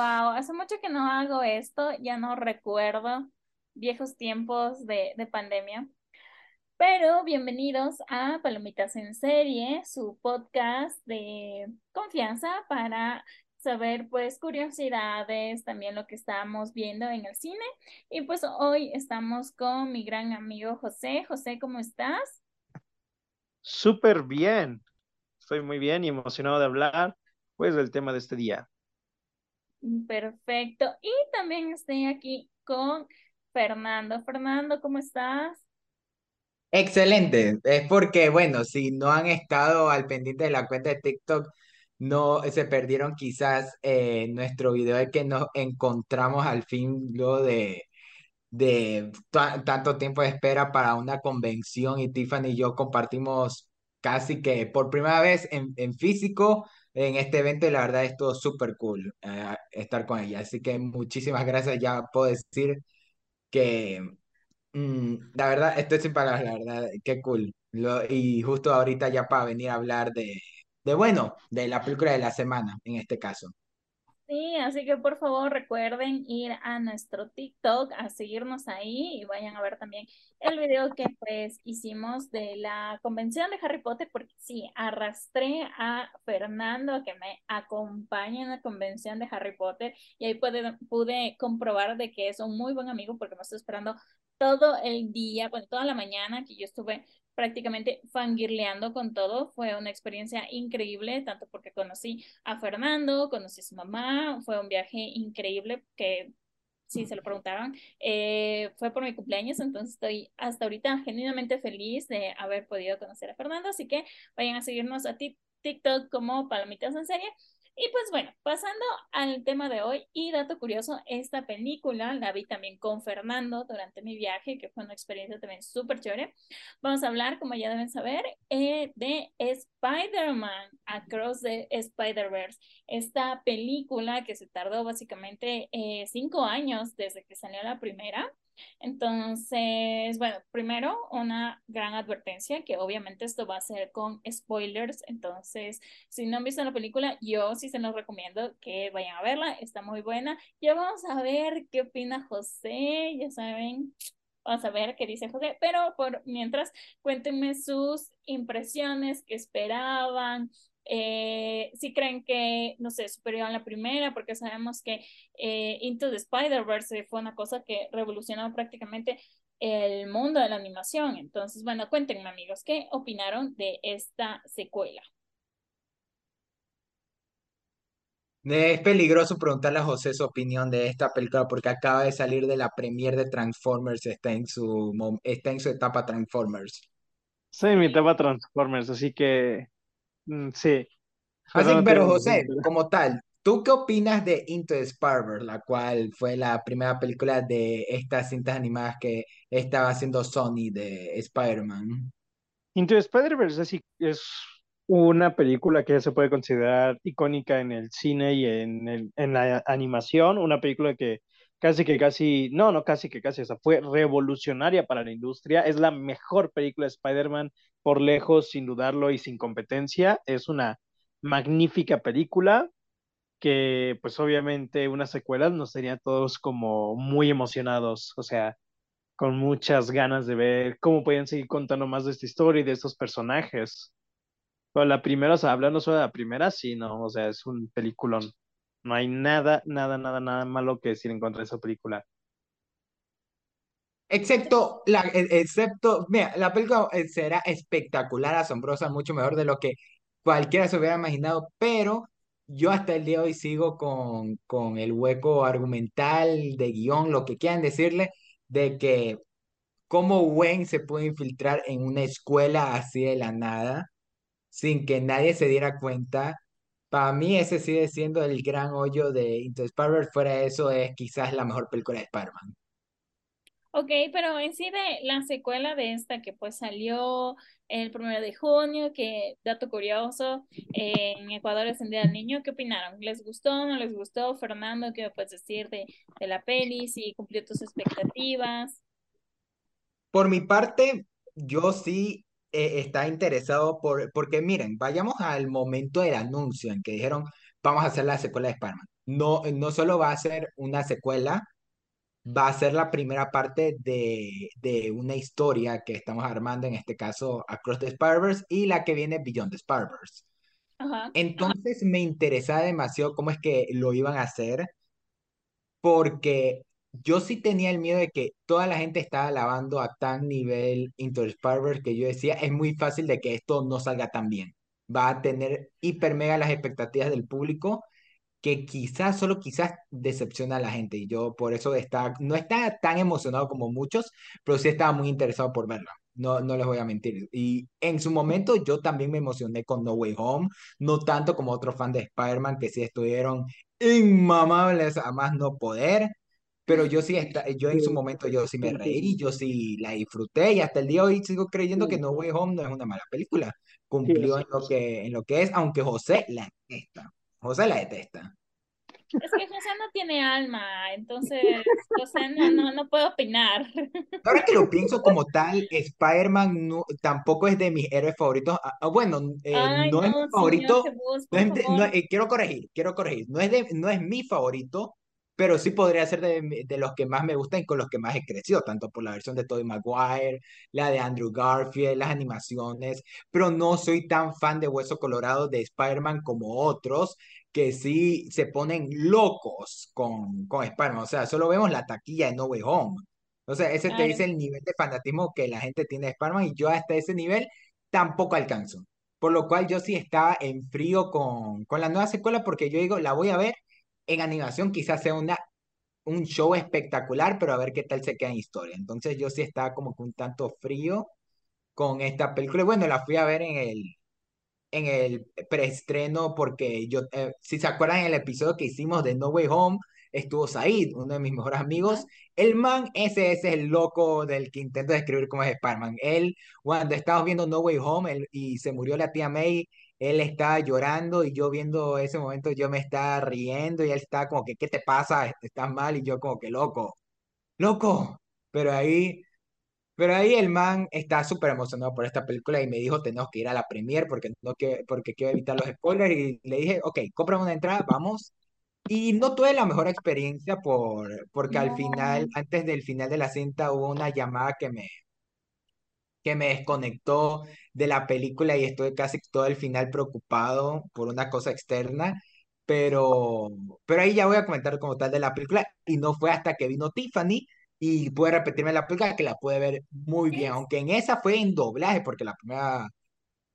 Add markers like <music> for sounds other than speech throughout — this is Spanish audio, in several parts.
hace mucho que no hago esto, ya no recuerdo viejos tiempos de, de pandemia. Pero bienvenidos a Palomitas en Serie, su podcast de confianza para saber pues curiosidades, también lo que estamos viendo en el cine. Y pues hoy estamos con mi gran amigo José. José, ¿cómo estás? Súper bien. Estoy muy bien y emocionado de hablar pues del tema de este día. Perfecto. Y también estoy aquí con Fernando. Fernando, ¿cómo estás? Excelente. Es porque, bueno, si no han estado al pendiente de la cuenta de TikTok, no se perdieron quizás eh, nuestro video de que nos encontramos al fin luego de, de tanto tiempo de espera para una convención y Tiffany y yo compartimos casi que por primera vez en, en físico en este evento y la verdad es todo súper cool eh, estar con ella. Así que muchísimas gracias. Ya puedo decir que mm, la verdad estoy sin palabras, la verdad, qué cool. Lo, y justo ahorita ya para venir a hablar de, de, bueno, de la película de la semana en este caso. Sí, así que por favor recuerden ir a nuestro TikTok, a seguirnos ahí y vayan a ver también el video que pues hicimos de la convención de Harry Potter, porque sí, arrastré a Fernando que me acompañe en la convención de Harry Potter y ahí pude, pude comprobar de que es un muy buen amigo porque me estoy esperando todo el día, bueno, toda la mañana que yo estuve prácticamente fangirleando con todo. Fue una experiencia increíble, tanto porque conocí a Fernando, conocí a su mamá, fue un viaje increíble que si se lo preguntaban, eh, fue por mi cumpleaños, entonces estoy hasta ahorita genuinamente feliz de haber podido conocer a Fernando, así que vayan a seguirnos a TikTok como Palomitas en Serie y pues bueno, pasando al tema de hoy y dato curioso, esta película la vi también con Fernando durante mi viaje, que fue una experiencia también súper chévere. Vamos a hablar, como ya deben saber, eh, de Spider-Man Across the Spider-Verse. Esta película que se tardó básicamente eh, cinco años desde que salió la primera. Entonces, bueno, primero una gran advertencia que obviamente esto va a ser con spoilers, entonces si no han visto la película, yo sí se los recomiendo que vayan a verla, está muy buena. Ya vamos a ver qué opina José, ya saben, vamos a ver qué dice José, pero por mientras cuéntenme sus impresiones, qué esperaban, eh, si creen que, no sé, superior a la primera, porque sabemos que eh, Into the Spider-Verse fue una cosa que revolucionó prácticamente el mundo de la animación. Entonces, bueno, cuéntenme amigos, ¿qué opinaron de esta secuela? Es peligroso preguntarle a José su opinión de esta película porque acaba de salir de la premiere de Transformers, está en su, está en su etapa Transformers. Sí, mi etapa Transformers, así que Mm, sí. Así, pero José, como tal, ¿tú qué opinas de Into the Spider-Verse, la cual fue la primera película de estas cintas animadas que estaba haciendo Sony de Spider-Man? Into the Spider-Verse es, es una película que se puede considerar icónica en el cine y en, el, en la animación, una película que casi que casi, no, no casi que casi, o sea, fue revolucionaria para la industria, es la mejor película de Spider-Man por lejos, sin dudarlo y sin competencia. Es una magnífica película que pues obviamente una secuela nos sería todos como muy emocionados, o sea, con muchas ganas de ver cómo pueden seguir contando más de esta historia y de estos personajes. Pero la primera, o sea, hablando solo de la primera, sí, no, o sea, es un peliculón. No hay nada, nada, nada, nada malo que decir en contra de esa película. Excepto, la, e, excepto, mira, la película será espectacular, asombrosa, mucho mejor de lo que cualquiera se hubiera imaginado, pero yo hasta el día de hoy sigo con, con el hueco argumental, de guion, lo que quieran decirle, de que cómo Wayne se puede infiltrar en una escuela así de la nada, sin que nadie se diera cuenta. Para mí ese sigue siendo el gran hoyo de Into Spider, fuera eso es quizás la mejor película de Spider-Man. Ok, pero en sí de la secuela de esta que pues salió el primero de junio, que dato curioso, en Ecuador es el Día del Niño, ¿qué opinaron? ¿Les gustó, no les gustó? Fernando, ¿qué me puedes decir de, de la peli? ¿Si cumplió tus expectativas? Por mi parte, yo sí eh, está interesado por, porque miren, vayamos al momento del anuncio en que dijeron, vamos a hacer la secuela de Spider-Man. no, no solo va a ser una secuela, va a ser la primera parte de, de una historia que estamos armando, en este caso Across the Spider-Verse, y la que viene Beyond the Spider-Verse. Ajá. Entonces me interesaba demasiado cómo es que lo iban a hacer, porque yo sí tenía el miedo de que toda la gente estaba alabando a tan nivel Into the Spider-Verse que yo decía, es muy fácil de que esto no salga tan bien. Va a tener hiper mega las expectativas del público que quizás, solo quizás decepciona a la gente. Y yo por eso está, no estaba tan emocionado como muchos, pero sí estaba muy interesado por verla. No, no les voy a mentir. Y en su momento yo también me emocioné con No Way Home, no tanto como otros fans de Spider-Man que sí estuvieron inmamables a más no poder. Pero yo sí, está, yo en su momento yo sí me reí, yo sí la disfruté y hasta el día de hoy sigo creyendo que No Way Home no es una mala película. Cumplió en lo que, en lo que es, aunque José la detesta. José la detesta. Es que José no tiene alma, entonces José no, no, no puedo opinar. Ahora que lo pienso como tal, Spider-Man no, tampoco es de mis héroes favoritos. Ah, ah, bueno, eh, Ay, no, es mi favorito. señor Jebus, no es de- eh, quiero corregir, quiero corregir. No es, de, no es mi favorito, pero sí podría ser de, de los que más me gustan y con los que más he crecido, tanto por la versión de Tobey Maguire, la de Andrew Garfield, las animaciones, pero no soy tan fan de Hueso Colorado de Spider-Man como otros que sí se ponen locos con, con Spider-Man. O sea, solo vemos la taquilla de No Way Home. O sea, ese te Claro. dice el nivel de fanatismo que la gente tiene de Spider-Man y yo hasta ese nivel tampoco alcanzo. Por lo cual yo sí estaba en frío con, con la nueva secuela porque yo digo, la voy a ver en animación, quizás sea una, un show espectacular, pero a ver qué tal se queda en historia. Entonces yo sí estaba como que un tanto frío con esta película. Bueno, la fui a ver en el, en el preestreno porque yo, eh, si se acuerdan en el episodio que hicimos de No Way Home, estuvo Said, uno de mis mejores amigos. El man, ese, es el loco del que intento describir cómo es Spider-Man. Él, cuando estábamos viendo No Way Home y se murió la tía May, él estaba llorando y yo viendo ese momento yo me estaba riendo y él estaba como que, ¿qué te pasa? ¿Estás mal? Y yo como que, loco, loco. Pero ahí pero ahí el man está súper emocionado por esta película y me dijo, tenemos que ir a la premiere porque, no que, porque quiero evitar los spoilers. Y le dije, ok, compra una entrada, vamos. Y no tuve la mejor experiencia por, porque al final, antes del final de la cinta, hubo una llamada que me, que me desconectó de la película y estuve casi todo el final preocupado por una cosa externa. Pero, pero ahí ya voy a comentar como tal de la película y no fue hasta que vino Tiffany y pude repetirme la película que la pude ver muy bien, aunque en esa fue en doblaje porque la primera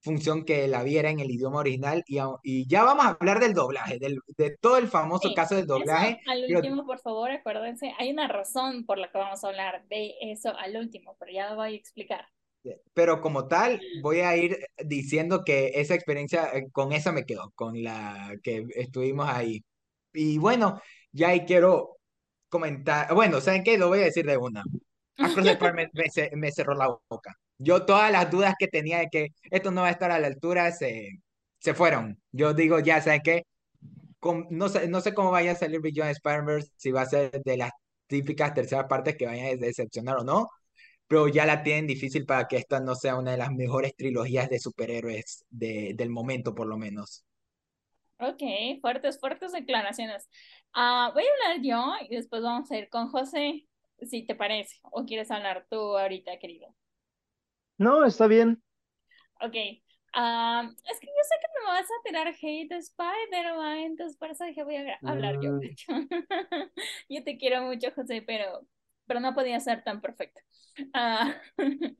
función que la vi era en el idioma original y, y ya vamos a hablar del doblaje, del, de todo el famoso sí. caso del Eso doblaje, al pero último, por favor, acuérdense, hay una razón por la que vamos a hablar de eso al último, pero ya lo voy a explicar. Pero como tal, voy a ir diciendo que esa experiencia, eh, con esa me quedo, con la que estuvimos ahí. Y bueno, ya ahí quiero comentar, bueno, ¿saben qué? Lo voy a decir de una. Across the Spider me, me ce- me cerró la boca. Yo todas las dudas que tenía de que esto no va a estar a la altura se, se fueron. Yo digo, ya, ¿saben qué? Com- no sé, no sé cómo vaya a salir Beyond Spider-Verse, si va a ser de las típicas terceras partes que vayan a decepcionar o no, pero ya la tienen difícil para que esta no sea una de las mejores trilogías de superhéroes de, del momento, por lo menos. Ok, fuertes, fuertes declaraciones. Ah, voy a hablar yo y después vamos a ir con José, si te parece, o quieres hablar tú ahorita, querido. No, está bien. Ok, ah, es que yo sé que me vas a tirar hate de Spider-Man, entonces por eso dije voy a hablar yo. Mm, <laughs> Yo te quiero mucho, José, pero, pero no podía ser tan perfecto. Ah, <laughs>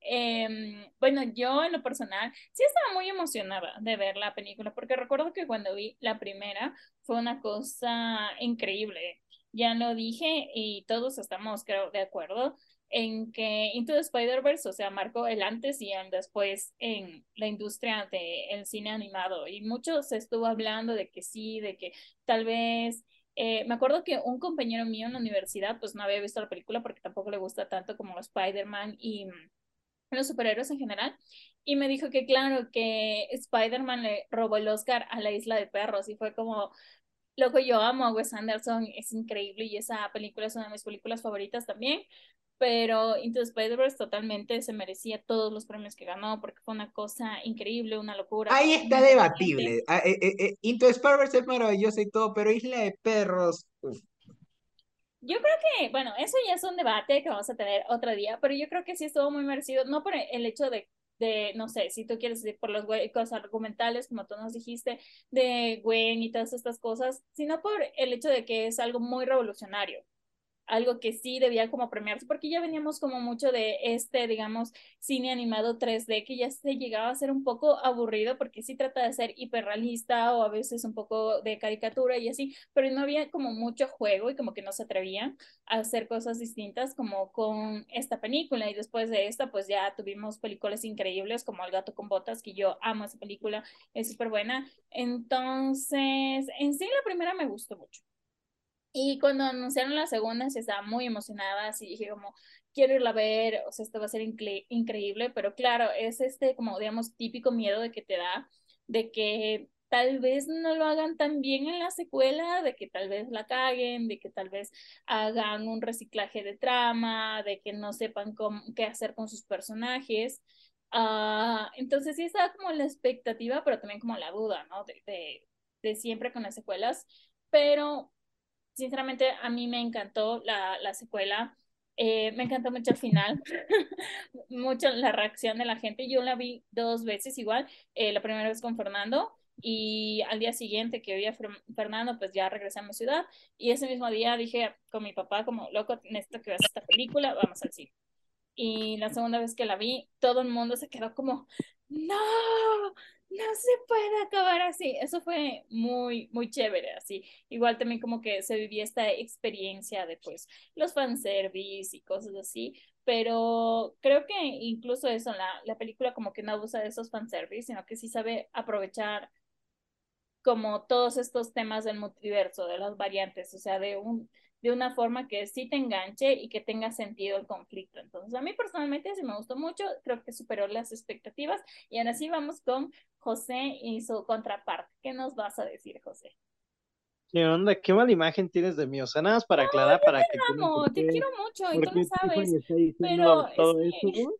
em, bueno, yo en lo personal sí estaba muy emocionada de ver la película, porque recuerdo que cuando vi la primera fue una cosa increíble. Ya lo dije y todos estamos, creo, de acuerdo en que Into the Spider-Verse, o sea, marcó el antes y el después en la industria del cine animado. Y mucho se estuvo hablando de que sí, de que tal vez eh, me acuerdo que un compañero mío en la universidad pues no había visto la película porque tampoco le gusta tanto como Spider-Man y mm, los superhéroes en general. Y me dijo que claro, que Spider-Man le robó el Oscar a la Isla de Perros y fue como, Loco, yo amo a Wes Anderson, es increíble y esa película es una de mis películas favoritas también, pero Into the Spider-Verse totalmente se merecía todos los premios que ganó porque fue una cosa increíble, una locura. Ahí está debatible. Ah, eh, eh, eh, Into the Spider-Verse es maravilloso y todo, pero Isla de Perros, uf. Yo creo que, bueno, eso ya es un debate que vamos a tener otro día, pero yo creo que sí estuvo muy merecido, no por el hecho de de, no sé, si tú quieres decir por los huecos argumentales, como tú nos dijiste, de Gwen y todas estas cosas, sino por el hecho de que es algo muy revolucionario algo que sí debía como premiarse, porque ya veníamos como mucho de este, digamos, cine animado 3D, que ya se llegaba a ser un poco aburrido, porque sí trata de ser hiperrealista o a veces un poco de caricatura y así, pero no había como mucho juego y como que no se atrevían a hacer cosas distintas como con esta película. Y después de esta, pues ya tuvimos películas increíbles como El gato con botas, que yo amo esa película, es súper buena. Entonces, en sí la primera me gustó mucho. Y cuando anunciaron la segunda, se estaba muy emocionada, así dije como, quiero irla a ver, o sea, esto va a ser increíble, pero claro, es este como, digamos, típico miedo de que te da, de que tal vez no lo hagan tan bien en la secuela, de que tal vez la caguen, de que tal vez hagan un reciclaje de trama, de que no sepan cómo, qué hacer con sus personajes. Uh, entonces sí estaba como la expectativa, pero también como la duda, ¿no? De, de, de siempre con las secuelas, pero sinceramente a mí me encantó la, la secuela. Eh, me encantó mucho el final, <laughs> mucho la reacción de la gente. Yo la vi dos veces igual, eh, la primera vez con Fernando y al día siguiente que vi a Fernando, pues ya regresé a mi ciudad y ese mismo día dije con mi papá como, loco, necesito que veas esta película, vamos al cine. Y la segunda vez que la vi, todo el mundo se quedó como, no, no se puede acabar así. Eso fue muy, muy chévere, así. Igual también como que se vivía esta experiencia de pues los fanservice y cosas así, pero creo que incluso eso, la, la película como que no abusa de esos fanservice, sino que sí sabe aprovechar como todos estos temas del multiverso, de las variantes, o sea, de un de una forma que sí te enganche y que tenga sentido el conflicto. Entonces, a mí personalmente sí me gustó mucho, creo que superó las expectativas y ahora sí vamos con José y su contraparte. ¿Qué nos vas a decir, José? ¿Qué onda? ¿Qué mala imagen tienes de mí? O sea, nada más para aclarar, para te que... Amo, te quiero mucho y tú lo sabes, pero todo eso,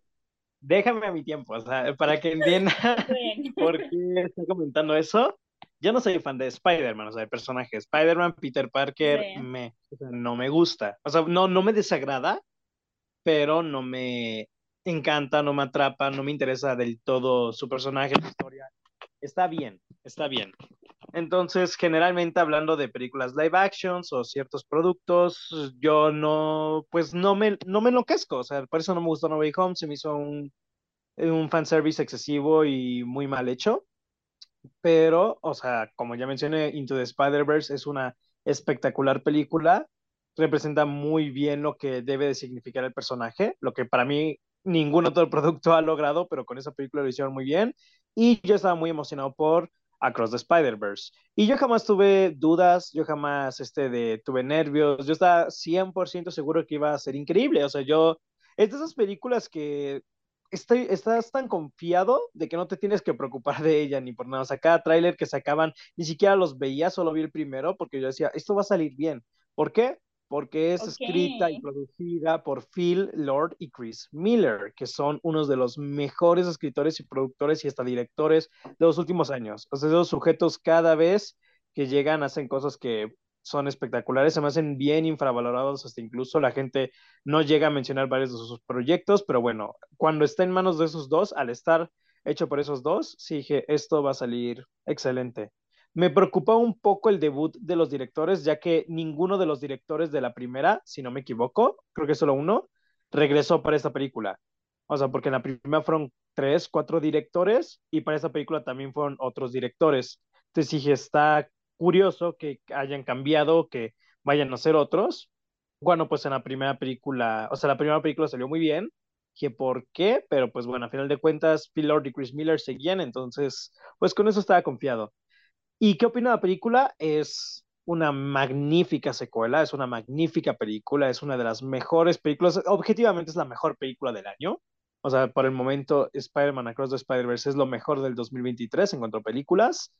déjame a mi tiempo, o sea, para que entienda <laughs> <laughs> por qué está comentando eso yo no soy fan de Spider-Man, o sea, de personaje. Spider-Man, Peter Parker, me, no me gusta. O sea, no, no me desagrada, pero no me encanta, no me atrapa, no me interesa del todo su personaje, su historia. Está bien, está bien. Entonces, generalmente hablando de películas live actions o ciertos productos, yo no, pues no me, no me enloquezco. O sea, por eso no me gustó No Way Home, se me hizo un, un fanservice excesivo y muy mal hecho pero, o sea, como ya mencioné, Into the Spider-Verse es una espectacular película, representa muy bien lo que debe de significar el personaje, lo que para mí ningún otro <laughs> producto ha logrado, pero con esa película lo hicieron muy bien, y yo estaba muy emocionado por Across the Spider-Verse. Y yo jamás tuve dudas, yo jamás este, de, tuve nervios, yo estaba 100% seguro que iba a ser increíble, o sea, yo, es de esas películas que estoy, estás tan confiado de que no te tienes que preocupar de ella ni por nada. O sea, cada tráiler que sacaban, ni siquiera los veía, solo vi el primero, porque yo decía, esto va a salir bien. ¿Por qué? Porque es escrita y producida por Phil Lord y Chris Miller, que son unos de los mejores escritores y productores y hasta directores de los últimos años. O sea, esos sujetos cada vez que llegan hacen cosas que son espectaculares, se me hacen bien infravalorados, hasta incluso la gente no llega a mencionar varios de sus proyectos, pero bueno, cuando está en manos de esos dos, al estar hecho por esos dos, sí dije, esto va a salir excelente. Me preocupa un poco el debut de los directores, ya que ninguno de los directores de la primera, si no me equivoco, creo que solo uno, regresó para esta película. O sea, porque en la primera fueron tres, cuatro directores y para esta película también fueron otros directores. Entonces dije, está curioso que hayan cambiado, que vayan a ser otros. Bueno, pues en la primera película, o sea, la primera película salió muy bien, que por qué, pero pues bueno, a final de cuentas, Phil Lord y Chris Miller seguían, entonces, pues con eso estaba confiado. ¿Y qué opina la película? Es una magnífica secuela, es una magnífica película, es una de las mejores películas, objetivamente es la mejor película del año. O sea, por el momento, Spider-Man Across the Spider-Verse es lo mejor del 2023 en cuanto a películas.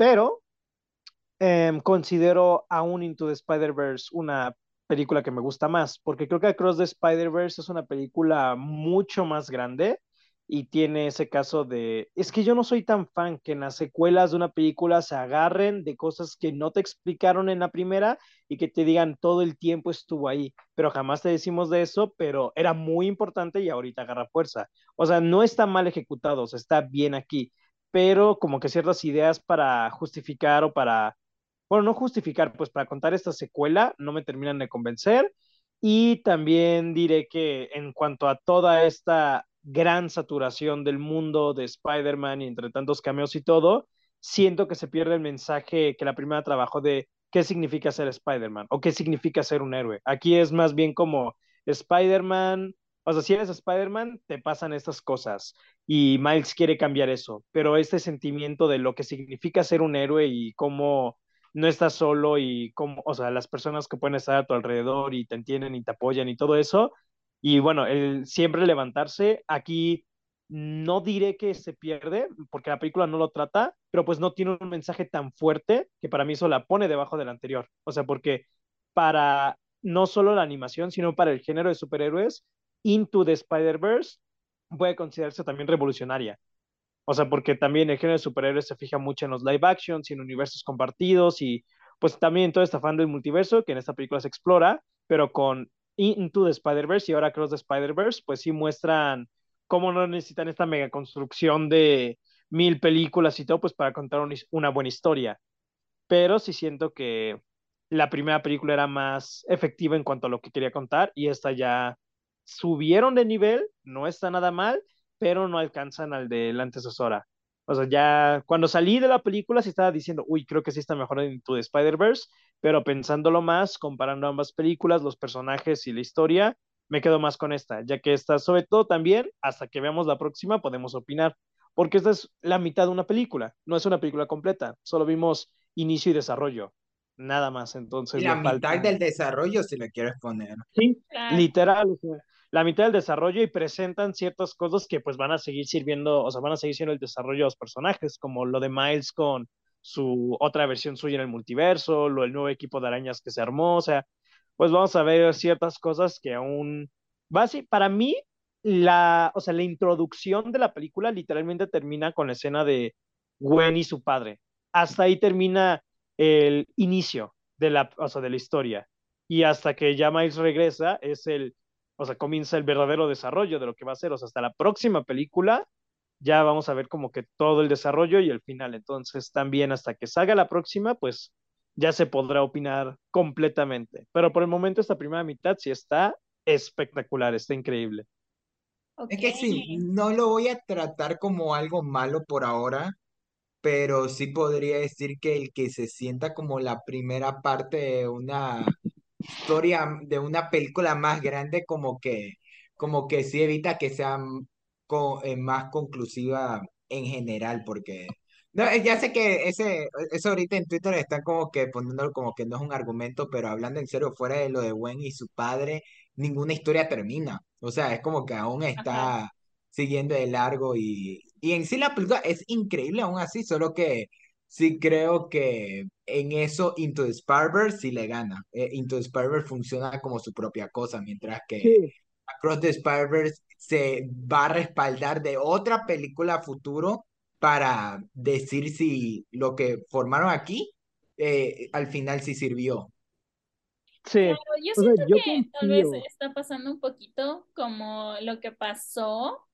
Pero em, considero aún Into the Spider-Verse una película que me gusta más, porque creo que Across the Spider-Verse es una película mucho más grande y tiene ese caso de, es que yo no soy tan fan que en las secuelas de una película se agarren de cosas que no te explicaron en la primera y que te digan todo el tiempo estuvo ahí, pero jamás te decimos de eso, pero era muy importante y ahorita agarra fuerza. O sea, no está mal ejecutado, o está bien aquí, pero como que ciertas ideas para justificar o para, bueno, no justificar, pues para contar esta secuela no me terminan de convencer. Y también diré que en cuanto a toda esta gran saturación del mundo de Spider-Man y entre tantos cameos y todo, siento que se pierde el mensaje que la primera trabajó de qué significa ser Spider-Man o qué significa ser un héroe. Aquí es más bien como Spider-Man, o sea, si eres Spider-Man, te pasan estas cosas y Miles quiere cambiar eso, pero este sentimiento de lo que significa ser un héroe y cómo no estás solo y cómo, o sea, las personas que pueden estar a tu alrededor y te entienden y te apoyan y todo eso, y bueno, el siempre levantarse, aquí no diré que se pierde, porque la película no lo trata, pero pues no tiene un mensaje tan fuerte que para mí eso la pone debajo del anterior. O sea, porque para no solo la animación, sino para el género de superhéroes, Into the Spider-Verse puede considerarse también revolucionaria. O sea, porque también el género de superhéroes se fija mucho en los live actions y en universos compartidos y pues también todo este fan del multiverso que en esta película se explora, pero con Into the Spider-Verse y ahora Cross the Spider-Verse, pues sí muestran cómo no necesitan esta mega construcción de mil películas y todo, pues para contar una buena historia. Pero sí siento que la primera película era más efectiva en cuanto a lo que quería contar y esta ya subieron de nivel, no está nada mal, pero no alcanzan al de la antecesora. O sea, ya cuando salí de la película sí estaba diciendo, uy, creo que sí está mejor en tu Spider-Verse, pero pensándolo más, comparando ambas películas, los personajes y la historia, me quedo más con esta, ya que esta, sobre todo también, hasta que veamos la próxima, podemos opinar, porque esta es la mitad de una película, no es una película completa, solo vimos inicio y desarrollo, nada más, entonces... Y la mitad del desarrollo, si le quieres poner. Sí, literal, o sea, la mitad del desarrollo y presentan ciertas cosas que pues van a seguir sirviendo, o sea, van a seguir siendo el desarrollo de los personajes, como lo de Miles con su otra versión suya en el multiverso, lo el nuevo equipo de arañas que se armó, o sea, pues vamos a ver ciertas cosas que aún, básicamente, para mí, la, o sea, la introducción de la película literalmente termina con la escena de Gwen y su padre. Hasta ahí termina el inicio de la, o sea, de la historia. Y hasta que ya Miles regresa, es el, o sea, comienza el verdadero desarrollo de lo que va a ser, o sea, hasta la próxima película ya vamos a ver como que todo el desarrollo y el final. Entonces, también hasta que salga la próxima, pues ya se podrá opinar completamente. Pero por el momento esta primera mitad sí está espectacular, está increíble. Es que sí, no lo voy a tratar como algo malo por ahora, pero sí podría decir que el que se sienta como la primera parte de una historia de una película más grande como que, como que sí evita que sea eh, más conclusiva en general, porque no, eh, ya sé que ese, eso ahorita en Twitter están como que poniéndolo como que no es un argumento, pero hablando en serio, fuera de lo de Gwen y su padre, ninguna historia termina. O sea, es como que aún está siguiendo de largo y, y en sí la película es increíble aún así, solo que sí creo que en eso Into the Spider sí le gana. Eh, Into the Spider funciona como su propia cosa, mientras que Across the Spider se va a respaldar de otra película futuro para decir si lo que formaron aquí eh, al final sí sirvió. Sí. yo siento que tal vez está pasando un poquito como lo que pasó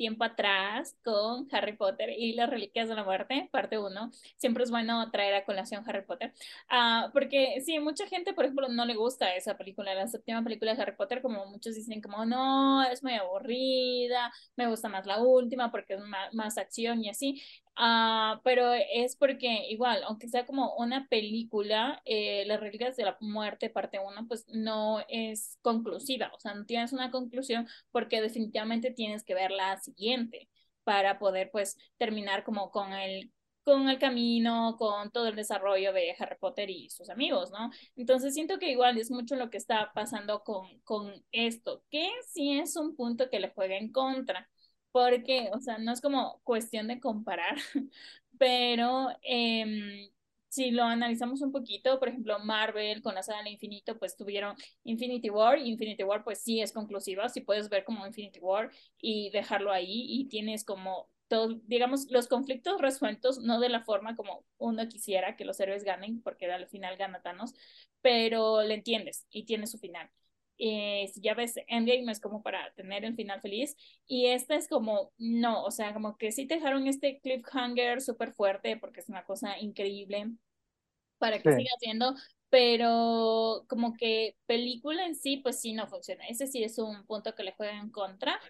tiempo atrás con Harry Potter y las Reliquias de la Muerte, parte 1. Siempre es bueno traer a colación Harry Potter, uh, porque sí, mucha gente, por ejemplo, no le gusta esa película, la séptima película de Harry Potter, como muchos dicen como, no, es muy aburrida, me gusta más la última porque es más, más acción y así. Uh, pero es porque igual, aunque sea como una película, eh, Las Reliquias de la Muerte, parte 1, pues no es conclusiva, o sea, no tienes una conclusión porque definitivamente tienes que verla siguiente para poder pues terminar como con el con el camino, con todo el desarrollo de Harry Potter y sus amigos, ¿no? Entonces siento que igual es mucho lo que está pasando con, con esto, que sí es un punto que le juega en contra, porque, o sea, no es como cuestión de comparar, <laughs> pero eh, si lo analizamos un poquito, por ejemplo, Marvel con la saga del infinito, pues tuvieron Infinity War, Infinity War pues sí es conclusiva, si puedes ver como Infinity War y dejarlo ahí y tienes como todo, digamos, los conflictos resueltos, no de la forma como uno quisiera que los héroes ganen, porque al final gana Thanos, pero le entiendes y tiene su final. Eh, si ya ves, Endgame es como para tener el final feliz y esta es como, no, o sea, como que sí te dejaron este cliffhanger súper fuerte porque es una cosa increíble para que siga siendo, pero como que película en sí, pues sí no funciona. Ese sí es un punto que le juega en contra.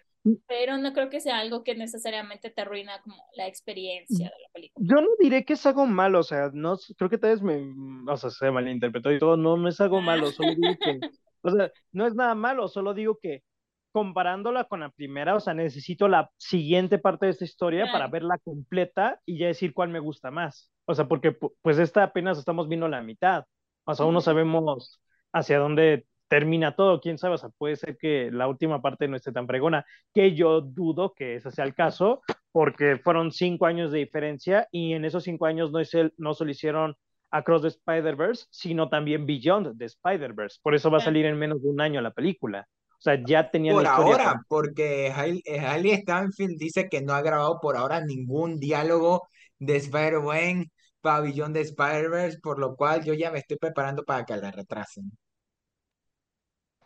Pero no creo que sea algo que necesariamente te arruina como la experiencia de la película. Yo no diré que es algo malo, o sea, no creo que tal vez me, o sea, se malinterpretó y todo, no, no es algo malo, solo digo que o sea, no es nada malo, solo digo que comparándola con la primera, o sea, necesito la siguiente parte de esta historia para verla completa y ya decir cuál me gusta más. O sea, porque pues esta apenas estamos viendo la mitad. O sea, aún no sabemos hacia dónde termina todo, quién sabe, o sea, puede ser que la última parte no esté tan pregona, que yo dudo que ese sea el caso, porque fueron cinco años de diferencia y en esos cinco años no, es el, no solo hicieron Across the Spider-Verse, sino también Beyond the Spider-Verse. Por eso va a salir en menos de un año la película. O sea, ya tenía Por ahora, porque Hailey Stanfield dice que no ha grabado por ahora ningún diálogo de Spider-Man Beyond the Spider-Verse, por lo cual yo ya me estoy preparando para que la retrasen.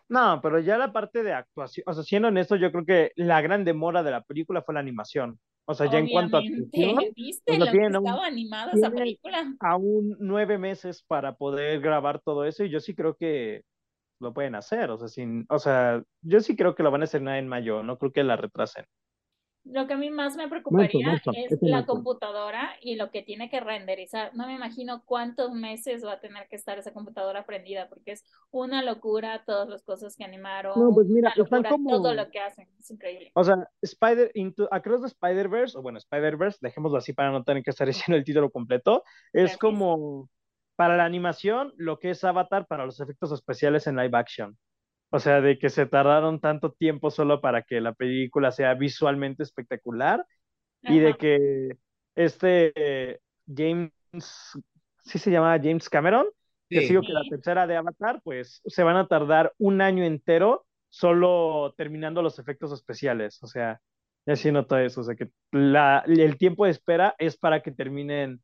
No, pero ya la parte de actuación, o sea, siendo honesto, yo creo que la gran demora de la película fue la animación. O sea, ya en cuanto a ¿Viste lo que estaba animada esa película? Aún nueve meses para poder grabar todo eso y yo sí creo que lo pueden hacer, o sea, sin, o sea, yo sí creo que lo van a hacer en mayo, no creo que la retrasen. Lo que a mí más me preocuparía es la computadora y lo que tiene que renderizar. No me imagino cuántos meses va a tener que estar esa computadora prendida, porque es una locura todas las cosas que animaron. No, pues mira, están como... todo lo que hacen. Es increíble. O sea, Spider into, Across the Spider-Verse, o bueno, Spider-Verse, dejémoslo así para no tener que estar <laughs> diciendo el título completo, es como para la animación lo que es Avatar para los efectos especiales en live action. O sea, de que se tardaron tanto tiempo solo para que la película sea visualmente espectacular y de que este James, sí se llama James Cameron, que sigo que la tercera de Avatar, pues se van a tardar un año entero solo terminando los efectos especiales. O sea, ya sí noto eso, o sea que la, el tiempo de espera es para que terminen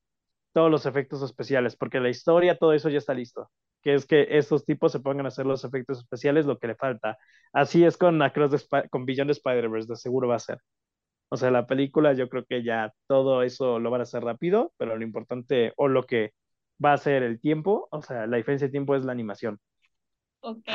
todos los efectos especiales, porque la historia, todo eso ya está listo que es que estos tipos se pongan a hacer los efectos especiales, lo que le falta. Así es con Across con Beyond the Spider-Verse, de seguro va a ser. O sea, la película yo creo que ya todo eso lo van a hacer rápido, pero lo importante o lo que va a ser el tiempo, o sea, la diferencia de tiempo es la animación. Ok,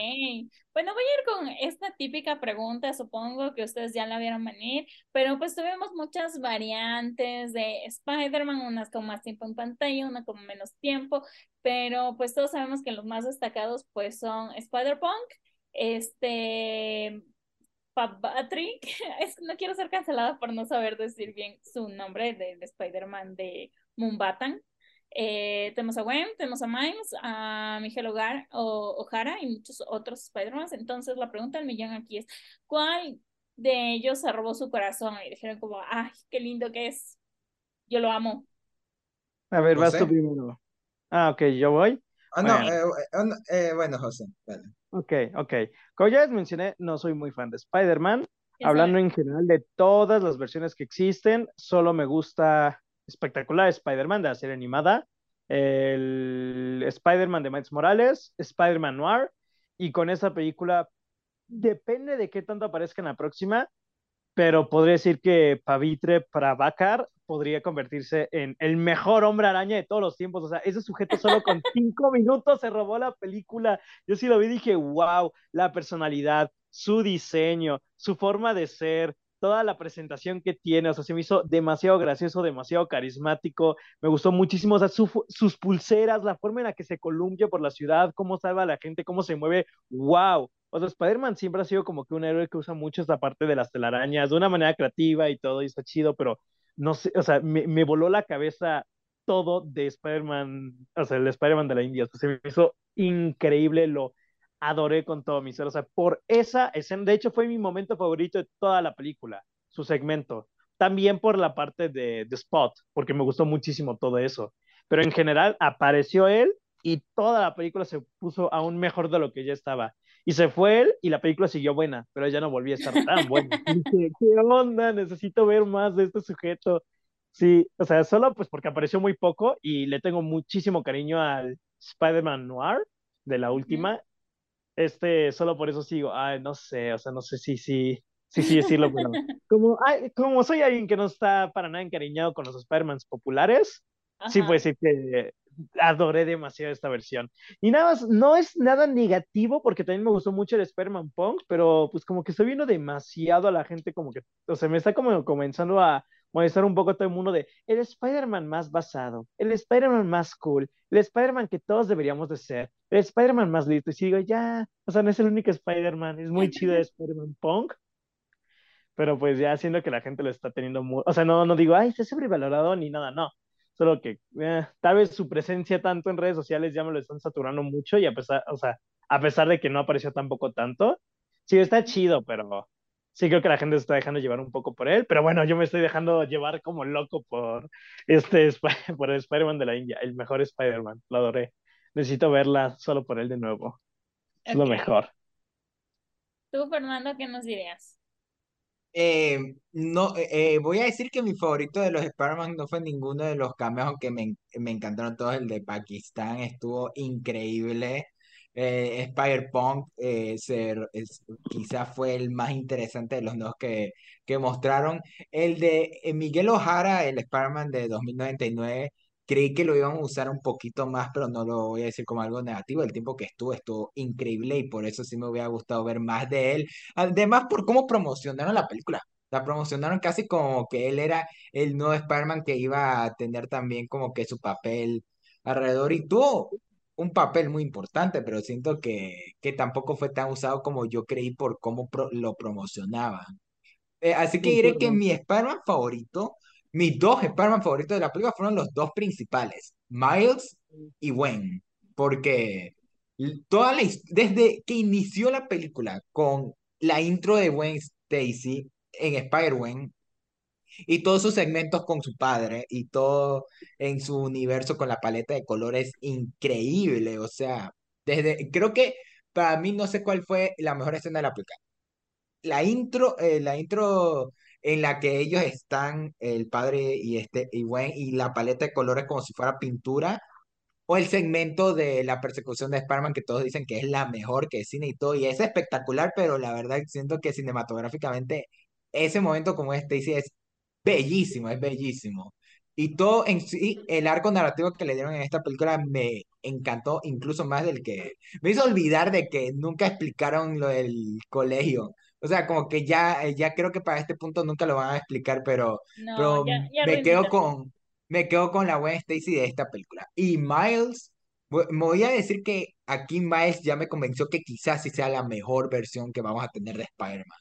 bueno, voy a ir con esta típica pregunta, supongo que ustedes ya la vieron venir, pero pues tuvimos muchas variantes de Spider-Man, unas con más tiempo en pantalla, una con menos tiempo, pero pues todos sabemos que los más destacados pues son Spider-Punk, este, Patrick, <laughs> es, no quiero ser cancelada por no saber decir bien su nombre de, de Spider-Man de Mumbatan, eh, tenemos a Gwen, tenemos a Miles, a Miguel Hogar, o, O'Hara y muchos otros Spider-Man. Entonces la pregunta del millón aquí es, ¿cuál de ellos se robó su corazón? Y dijeron como, ay, qué lindo que es. Yo lo amo. A ver, vas tú primero. Ah, ok, yo voy. Ah, no, bueno. Eh, eh, bueno, José, vale. Ok, ok. Como ya les mencioné, no soy muy fan de Spider-Man. Hablando en general de todas las versiones que existen, solo me gusta espectacular Spider-Man de la serie animada, el Spider-Man de Miles Morales, Spider-Man Noir, y con esa película depende de qué tanto aparezca en la próxima, pero podría decir que Pavitre Prabhakar podría convertirse en el mejor hombre araña de todos los tiempos. O sea, ese sujeto solo con <laughs> cinco minutos se robó la película. Yo sí lo vi y dije, wow, la personalidad, su diseño, su forma de ser, toda la presentación que tiene, o sea, se me hizo demasiado gracioso, demasiado carismático, me gustó muchísimo, o sea, sus pulseras, la forma en la que se columpia por la ciudad, cómo salva a la gente, cómo se mueve, wow. O sea, Spider-Man siempre ha sido como que un héroe que usa mucho esta parte de las telarañas, de una manera creativa y todo, y está chido, pero no sé, o sea, me, me voló la cabeza todo de Spider-Man, o sea, el Spider-Man de la India, o sea, se me hizo increíble lo adoré con todo mi ser. O sea, por esa escena, de hecho fue mi momento favorito de toda la película, su segmento. También por la parte de, de Spot, porque me gustó muchísimo todo eso. pero en general apareció él y toda la película se puso aún mejor de lo que ya estaba. Y se fue él y la película siguió buena, pero ya no volvió a estar tan <laughs> buena. ¿qué onda? Necesito ver más de este sujeto. Sí, o sea, solo pues porque apareció muy poco y le tengo muchísimo cariño al Spider-Man Noir de la última. Este, solo por eso sigo, ay, no sé, o sea, no sé si, sí, sí, sí decirlo, pero como, ay, como soy alguien que no está para nada encariñado con los Spider-Mans populares, sí puedo decir que adoré demasiado esta versión. Y nada más, no es nada negativo porque también me gustó mucho el Spider-Man Punk, pero pues como que estoy viendo demasiado a la gente como que, o sea, me está como comenzando a molestar un poco todo el mundo de el Spider-Man más basado, el Spider-Man más cool, el Spider-Man que todos deberíamos de ser, el Spider-Man más listo. Y si digo, ya, o sea, no es el único Spider-Man, es muy chido el Spider-Man Punk, pero pues ya siendo que la gente lo está teniendo muy, o sea, no, no digo, ay, está sobrevalorado ni nada, no, solo que eh, tal vez su presencia tanto en redes sociales ya me lo están saturando mucho y a pesar, o sea, a pesar de que no apareció tampoco tanto, sí está chido, pero sí creo que la gente se está dejando llevar un poco por él, pero bueno, yo me estoy dejando llevar como loco por este <laughs> por el Spider-Man de la India, el mejor Spider-Man, lo adoré. Necesito verla solo por él de nuevo. Es lo mejor. Tú, Fernando, ¿qué nos dirías? Eh, no, eh, eh, voy a decir que mi favorito de los Spider-Man no fue ninguno de los cambios, aunque me, me encantaron todos. El de Pakistán estuvo increíble. Eh, Spider-Punk ser, quizás fue el más interesante de los dos que, que mostraron. El de Miguel Ojara, el Spider-Man de 2099, creí que lo iban a usar un poquito más, pero no lo voy a decir como algo negativo. El tiempo que estuvo estuvo increíble y por eso sí me hubiera gustado ver más de él. Además, por cómo promocionaron la película. La promocionaron casi como que él era el nuevo Spider-Man que iba a tener también como que su papel alrededor y tuvo un papel muy importante, pero siento que, que tampoco fue tan usado como yo creí por cómo lo promocionaban. Eh, así que diré que mi Spider-Man favorito mis dos Spider-Man favoritos de la película fueron los dos principales, Miles y Gwen, porque toda la, desde que inició la película con la intro de Gwen Stacy en Spider-Man y todos sus segmentos con su padre y todo en su universo con la paleta de colores increíble, o sea, desde creo que para mí no sé cuál fue la mejor escena de la película. La intro, eh, la intro en la que ellos están, el padre y este y Gwen, y la paleta de colores como si fuera pintura, o el segmento de la persecución de Spider-Man que todos dicen que es la mejor que es cine y todo, y es espectacular, pero la verdad siento que cinematográficamente ese momento como este es bellísimo, es bellísimo. Y todo en sí, el arco narrativo que le dieron en esta película me encantó, incluso más del que me hizo olvidar de que nunca explicaron lo del colegio. O sea, como que ya, ya creo que para este punto nunca lo van a explicar, pero, pero me quedo con, me quedo con la buena Stacy de esta película. Y Miles, me voy a decir que aquí Miles ya me convenció que quizás sí sea la mejor versión que vamos a tener de Spider-Man.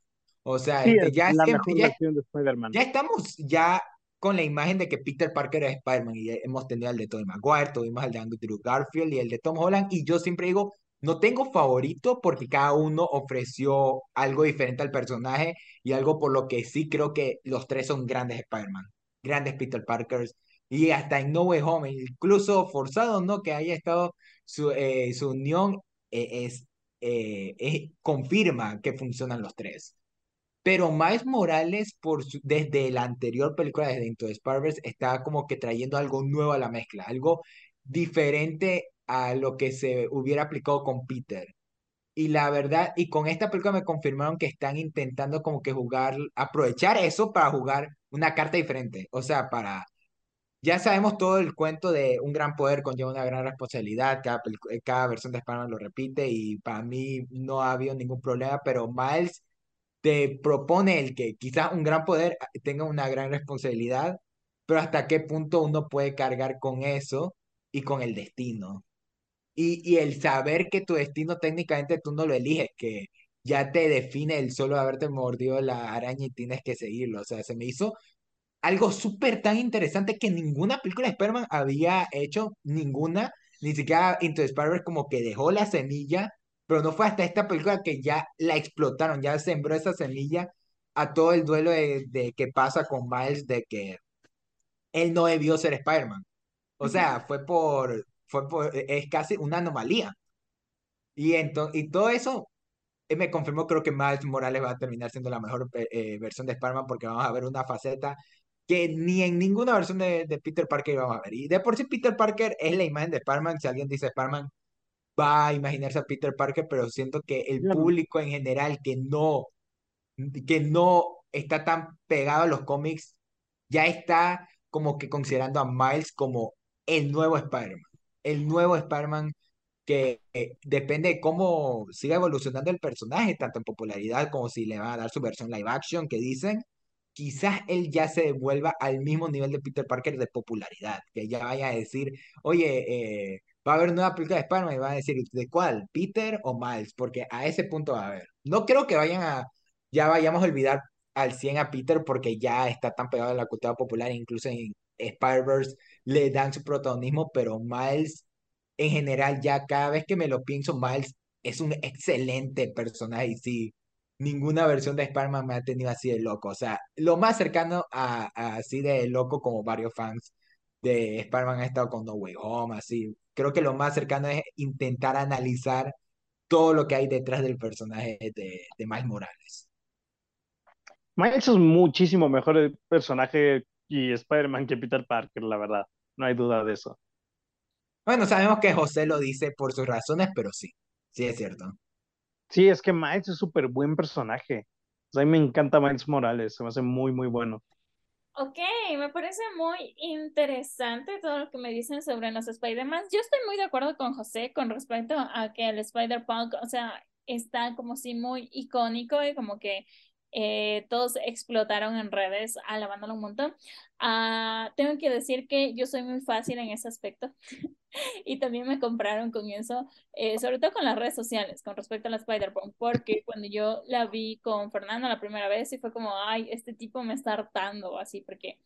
O sea, este, ya, la mejor versión de Spider-Man. ya estamos ya con la imagen de que Peter Parker es Spider-Man y hemos tenido el de Tobey Maguire, tuvimos el de Andrew Garfield y el de Tom Holland y yo siempre digo, no tengo favorito porque cada uno ofreció algo diferente al personaje y algo por lo que sí creo que los tres son grandes Spider-Man, grandes Peter Parkers y hasta en No Way Home, incluso forzado, ¿no? Que haya estado su, eh, su unión eh, es, eh, confirma que funcionan los tres. Pero Miles Morales, por desde la anterior película, desde Into the Spider-Verse, está como que trayendo algo nuevo a la mezcla, algo diferente a lo que se hubiera aplicado con Peter. Y la verdad, y con esta película me confirmaron que están intentando como que jugar, aprovechar eso para jugar una carta diferente. O sea, para, ya sabemos todo el cuento de un gran poder conlleva una gran responsabilidad, cada, cada versión de Spider-Man lo repite y para mí no ha habido ningún problema, pero Miles te propone el que quizás un gran poder tenga una gran responsabilidad, pero hasta qué punto uno puede cargar con eso y con el destino. Y, y el saber que tu destino técnicamente tú no lo eliges, que ya te define el solo haberte mordido la araña y tienes que seguirlo. O sea, se me hizo algo súper tan interesante que ninguna película de Spider-Man había hecho, ninguna, ni siquiera Into Spider-Man como que dejó la semilla, pero no fue hasta esta película que ya la explotaron, ya sembró esa semilla a todo el duelo de, de que pasa con Miles de que él no debió ser Spider-Man O sea, fue por, fue por, e, es casi una anomalía. Y, entonces, y todo eso eh, me confirmó, creo que Miles Morales va a terminar siendo la mejor eh, versión de Spider-Man porque vamos a ver una faceta que ni en ninguna versión de, de, Peter Parker vamos a ver. Y de por sí Peter Parker es la imagen de Spider-Man. Si alguien dice Spider-Man, va a imaginarse a Peter Parker, pero siento que el público en general que no, que no está tan pegado a los cómics, ya está como que considerando a Miles como el nuevo Spider-Man. El nuevo Spider-Man que eh, depende de cómo siga evolucionando el personaje, tanto en popularidad como si le va a dar su versión live action, que dicen, quizás él ya se devuelva al mismo nivel de Peter Parker de popularidad, que ya vaya a decir, oye, eh, va a haber una película de Spider-Man y va a decir, ¿de cuál? ¿Peter o Miles? Porque a ese punto va a haber. No creo que vayan a, ya vayamos a olvidar al 100 a Peter porque ya está tan pegado a la cultura popular, incluso en Spider-Verse le dan su protagonismo, pero Miles en general ya cada vez que me lo pienso, Miles es un excelente personaje y sí, ninguna versión de Spider-Man me ha tenido así de loco. O sea, lo más cercano a, así de loco como varios fans de Spider-Man ha estado con No Way Home, así. Creo que lo más cercano es intentar analizar todo lo que hay detrás del personaje de, de Miles Morales. Miles es muchísimo mejor personaje y Spider-Man que Peter Parker, la verdad. No hay duda de eso. Bueno, sabemos que José lo dice por sus razones, pero sí, sí es cierto. Sí, es que Miles es súper buen personaje. a mí me encanta Miles Morales, se me hace muy, muy bueno. Ok, me parece muy interesante todo lo que me dicen sobre los Spider-Man. Yo estoy muy de acuerdo con José con respecto a que el Spider-Punk, o sea, está como si muy icónico y como que eh, todos explotaron en redes alabándolo un montón. Ah, tengo que decir que yo soy muy fácil en ese aspecto <laughs> y también me compraron con eso, eh, sobre todo con las redes sociales, con respecto a la Spider-Man, porque cuando yo la vi con Fernando la primera vez y fue como, ay, este tipo me está hartando, así, porque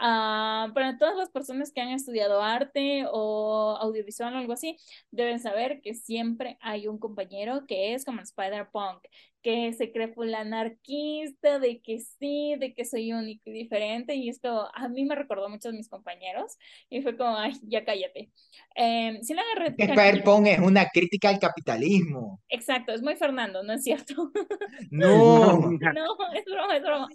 Uh, para todas las personas que han estudiado arte o audiovisual o algo así, deben saber que siempre hay un compañero que es como Spider-Punk, que se cree full anarquista, de que sí, de que soy único y diferente, y esto a mí me recordó mucho a mis compañeros, y fue como, ay, ya cállate. Eh, si la Spider-Punk es una crítica al capitalismo. Exacto, es muy Fernando, ¿no es cierto? No, <laughs> no, es broma, es broma.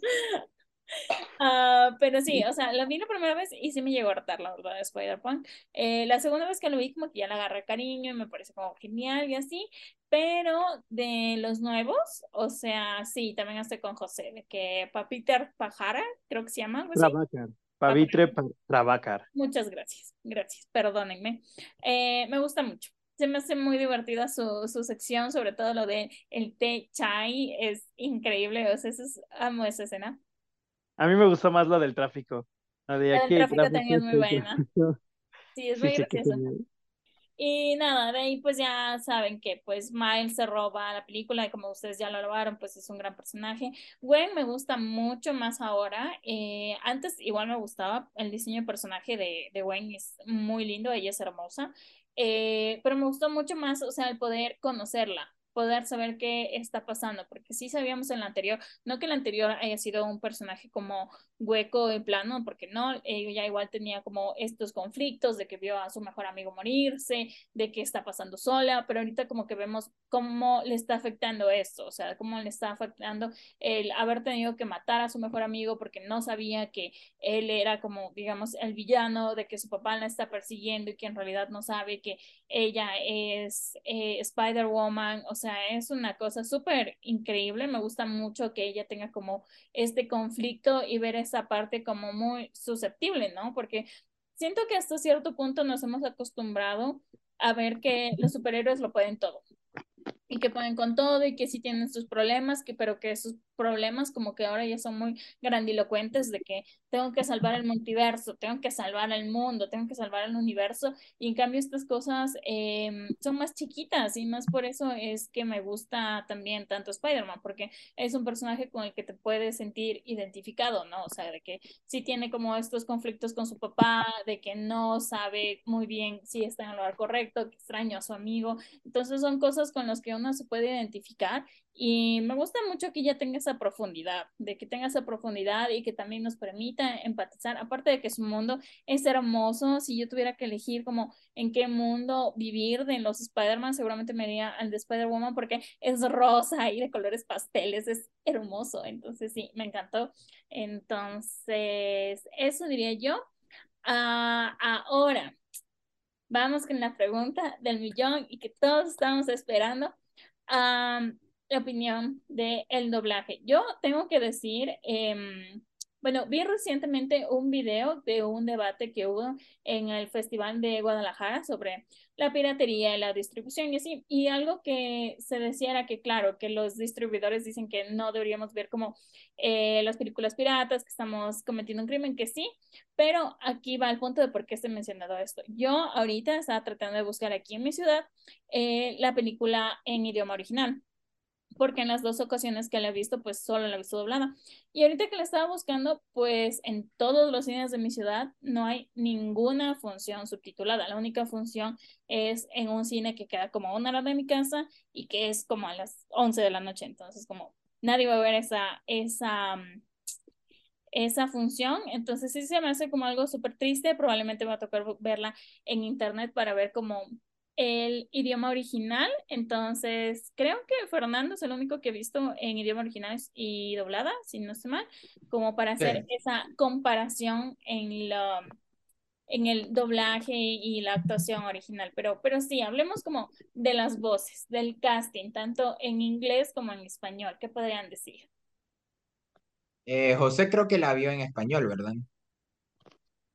Uh, pero sí, o sea, la vi la primera vez y sí me llegó a hartar, la verdad, de Spider-Punk. Eh, la segunda vez que lo vi, como que ya le agarré cariño y me parece como genial y así. Pero de los nuevos, o sea, sí, también estoy con José, de que Papiter Pajara, creo que se llama. Trabacar. Pavitre Trabacar. Muchas gracias, gracias, perdónenme. Eh, me gusta mucho se me hace muy divertida su, su, sección, sobre todo lo de el té chai, es increíble, o sea, amo esa escena. A mí me gustó más lo del tráfico. La de aquí, tráfico, también es muy buena. <laughs> Sí, es muy gracioso. Y nada, de ahí pues ya saben que pues Miles se roba la película y como ustedes ya lo lograron, pues es un gran personaje. Gwen me gusta mucho más ahora. Eh, antes igual me gustaba el diseño de personaje de, de Gwen, es muy lindo, ella es hermosa. Eh, pero me gustó mucho más, o sea, el poder conocerla poder saber qué está pasando, porque sí sabíamos en la anterior, no que el anterior haya sido un personaje como hueco y plano, porque no, ella igual tenía como estos conflictos de que vio a su mejor amigo morirse, de que está pasando sola, pero ahorita como que vemos cómo le está afectando esto, o sea, cómo le está afectando el haber tenido que matar a su mejor amigo porque no sabía que él era como, digamos, el villano, de que su papá la está persiguiendo y que en realidad no sabe que ella es eh, Spider-Woman, o sea, es una cosa súper increíble. Me gusta mucho que ella tenga como este conflicto y ver esa parte como muy susceptible, ¿no? Porque siento que hasta cierto punto nos hemos acostumbrado a ver que los superhéroes lo pueden todo y que pueden con todo y que sí tienen sus problemas, que, pero que sus problemas como que ahora ya son muy grandilocuentes de que tengo que salvar el multiverso, tengo que salvar el mundo, tengo que salvar el universo y en cambio estas cosas em, son más chiquitas y más por eso es que me gusta también tanto Spider-Man porque es un personaje con el que te puedes sentir identificado, ¿no? O sea, de que sí tiene como estos conflictos con su papá, de que no sabe muy bien si está en el lugar correcto, que extraño a su amigo, entonces son cosas con las que uno se puede identificar Y me gusta mucho que ya tenga esa profundidad, de que tenga esa profundidad y que también nos permita empatizar. Aparte de que su mundo es hermoso, si yo tuviera que elegir como en qué mundo vivir de los Spider-Man, seguramente me iría al de Spider-Woman porque es rosa y de colores pasteles, es hermoso. Entonces sí, me encantó. Entonces, eso diría yo. Ah, ahora, vamos con la pregunta del millón y que todos estamos esperando la opinión del el doblaje. Yo tengo que decir, em, bueno, vi recientemente un video de un debate que hubo en el Festival de Guadalajara sobre la piratería y la distribución y así. Y algo que se decía era que, claro, que los distribuidores dicen que no deberíamos ver como eh, las películas piratas, que estamos cometiendo un crimen, que sí, pero aquí va el punto de por qué estoy mencionando esto. Yo ahorita estaba tratando de buscar aquí en mi ciudad eh, la película en idioma original porque en las dos ocasiones que la he visto, pues solo la he visto doblada. Y ahorita que la estaba buscando, pues en todos los cines de mi ciudad no hay ninguna función subtitulada. La única función es en un cine que queda como a una hora de mi casa y que es como a las 11 de la noche. Entonces, como nadie va a ver esa, esa, esa función. Entonces, sí se me hace como algo súper triste. Probablemente me va a tocar verla en internet para ver cómo el idioma original. Entonces, creo que Fernando es el único que he visto en idioma original y doblada, si no estoy mal, como para hacer esa comparación en la en el doblaje y la actuación original, pero, pero sí, hablemos como de las voces, del casting, tanto en inglés como en español, ¿qué podrían decir? Eh, José creo que la vio en español, ¿verdad?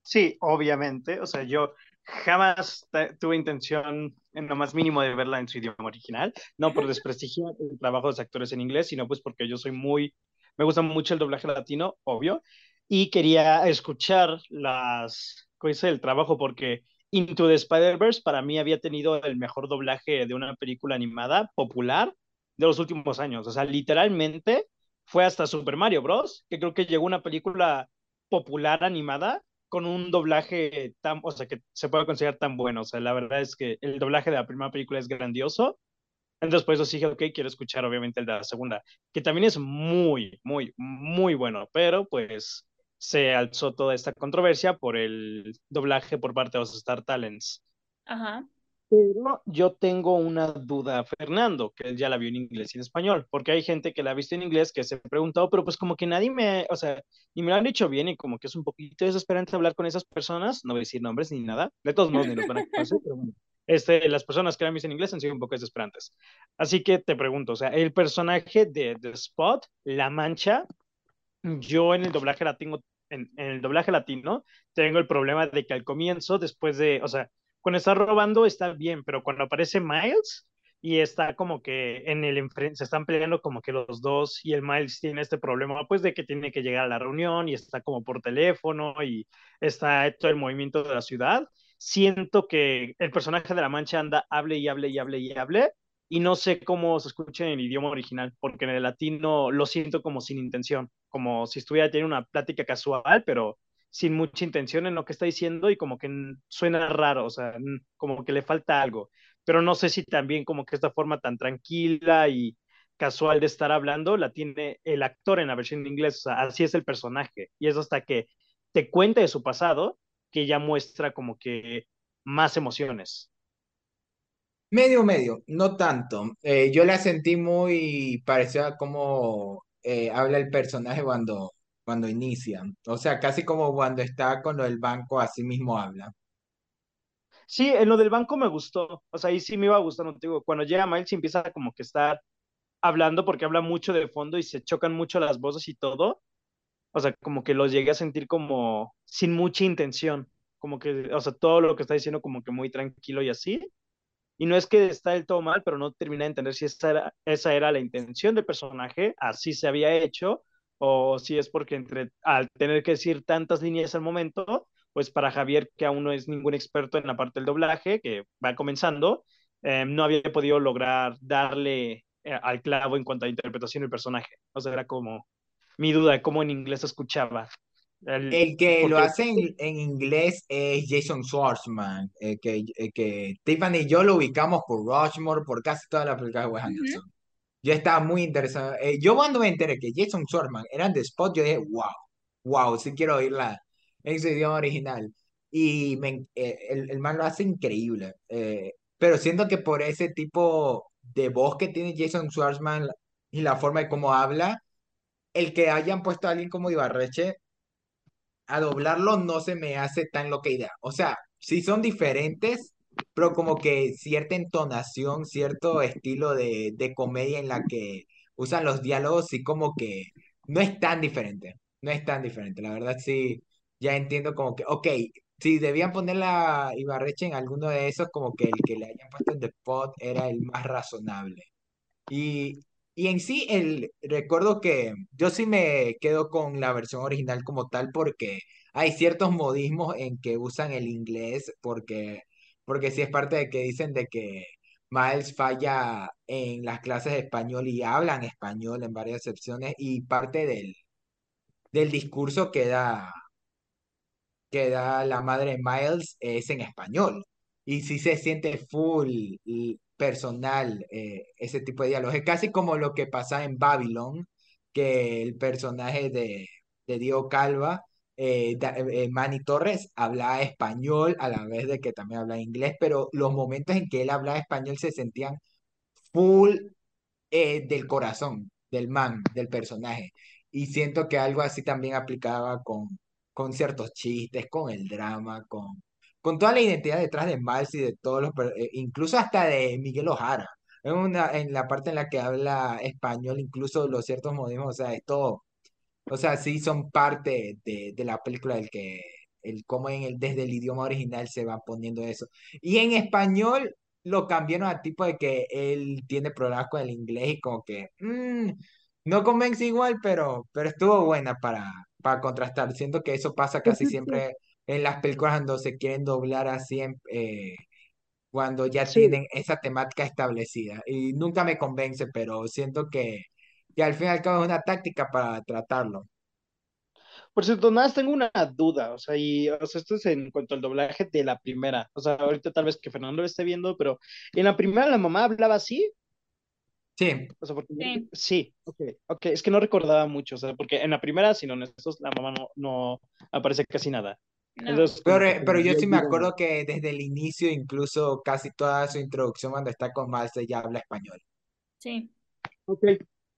Sí, obviamente, o sea, yo jamás tuve intención en lo más mínimo de verla en su idioma original, no por <laughs> desprestigiar el trabajo de los actores en inglés, sino pues porque yo soy muy, me gusta mucho el doblaje latino, obvio, y quería escuchar las cosas del trabajo porque Into the Spider-Verse para mí había tenido el mejor doblaje de una película animada popular de los últimos años, o sea, literalmente fue hasta Super Mario Bros., que creo que llegó una película popular animada con un doblaje tan, o sea, que se puede considerar tan bueno. O sea, la verdad es que el doblaje de la primera película es grandioso. Entonces, por eso dije, ok, quiero escuchar obviamente el de la segunda, que también es muy, muy, muy bueno, pero pues se alzó toda esta controversia por el doblaje por parte de los Star Talents. Ajá. Pero yo tengo una duda, Fernando, que él ya la vio en inglés y en español, porque hay gente que la ha visto en inglés que se ha preguntado, pero pues como que nadie me, o sea, ni me lo han dicho bien y como que es un poquito desesperante hablar con esas personas, no voy a decir nombres ni nada, de todos modos ni van a conocer, pero bueno, este, las personas que la han visto en inglés han sido un poco desesperantes. Así que te pregunto, o sea, el personaje de The Spot, La Mancha, yo en el doblaje en el doblaje latino, tengo el problema de que al comienzo, después de, o sea, cuando está robando está bien, pero cuando aparece Miles y está como que en el se están peleando como que los dos y el Miles tiene este problema pues de que tiene que llegar a la reunión y está como por teléfono y está todo el movimiento de la ciudad. Siento que el personaje de la mancha anda, hable y hable y hable y hable y no sé cómo se escucha en el idioma original, porque en el latino lo siento como sin intención, como si estuviera teniendo una plática casual, pero sin mucha intención en lo que está diciendo y como que suena raro, o sea, como que le falta algo. Pero no sé si también como que esta forma tan tranquila y casual de estar hablando la tiene el actor en la versión de inglés, o así es el personaje. Y es hasta que te cuenta de su pasado que ya muestra como que más emociones. Medio, medio, no tanto. Eh, yo la sentí muy parecida a cómo eh, habla el personaje cuando cuando inician. O sea, casi como cuando está con lo del banco, así mismo habla. Sí, en lo del banco me gustó. O sea, ahí sí me iba gustando. Digo, cuando llega Miles y empieza como que estar hablando porque habla mucho de fondo y se chocan mucho las voces y todo. O sea, como que los llegué a sentir como sin mucha intención. Como que, o sea, todo lo que está diciendo como que muy tranquilo y así. Y no es que está del todo mal, pero no termina de entender si esa era, esa era la intención del personaje, así se había hecho, o si es porque entre, al tener que decir tantas líneas al momento, pues para Javier, que aún no es ningún experto en la parte del doblaje, que va comenzando, eh, no había podido lograr darle eh, al clavo en cuanto a interpretación del personaje. O sea, era como mi duda de cómo en inglés escuchaba. El, que lo hace en, inglés es Jason Schwartzman, eh, que, que Tiffany y yo lo ubicamos por Rushmore, por casi toda la película de Wes Anderson. Yo estaba muy interesado. Eh, yo cuando me enteré que Jason Schwartzman era de Spot, yo dije, wow, wow, sí quiero oírla en su idioma original. Y eh, el, el man lo hace increíble. Eh, pero siento que por ese tipo de voz que tiene Jason Schwartzman y la forma de cómo habla, el que hayan puesto a alguien como Ibarreche a doblarlo no se me hace tan loca idea. O sea, sí son diferentes, pero como que cierta entonación, cierto estilo de, de comedia en la que usan los diálogos, sí como que no es tan diferente. No es tan diferente. La verdad sí, ya entiendo como que, ok, si debían poner la Ibarreche en alguno de esos, como que el que le hayan puesto en The Pot era el más razonable. Y, y en sí, el, recuerdo que yo sí me quedo con la versión original como tal porque hay ciertos modismos en que usan el inglés porque, porque sí es parte de que dicen de que Miles falla en las clases de español y hablan español en varias secciones y parte del, del discurso que da que da la madre de Miles es en español. Y sí se siente full personal eh, ese tipo de diálogos. Es casi como lo que pasa en Babylon, que el personaje de, de Diego Calva, eh, eh, Manny Torres, habla español a la vez de que también habla inglés, pero los momentos en que él hablaba español se sentían full eh, del corazón, del man, del personaje. Y siento que algo así también aplicaba con, con ciertos chistes, con el drama, con, con toda la identidad detrás de Miles y de todos los, eh, incluso hasta de Miguel Ojara. En, en la parte en la que habla español, incluso los ciertos modismos, o sea, es todo o sea, sí son parte de, de la película el que el cómo en el, desde el idioma original se va poniendo eso. Y en español lo cambiaron a tipo de que él tiene problemas con el inglés y como que mm, no convence igual, pero, pero estuvo buena para, para contrastar. Siento que eso pasa casi siempre en las películas cuando se quieren doblar así, en- eh, cuando ya Sí, tienen esa temática establecida. Y nunca me convence, pero siento que, que al fin y al cabo es una táctica para tratarlo. por cierto, nada, más tengo una duda, o sea, y, o sea, esto es en cuanto al doblaje de la primera, o sea, ahorita tal vez que Fernando lo esté viendo, pero en la primera la mamá hablaba así, Sí, o sea, porque Sí. sí, ok, ok, es que no recordaba mucho, o sea, porque en la primera, si no honestos, la mamá no, no aparece casi nada, No. entonces pero, eh, pero me yo sí me acuerdo que desde el inicio, incluso casi toda su introducción cuando está con Miles, ya habla español. Sí. Ok,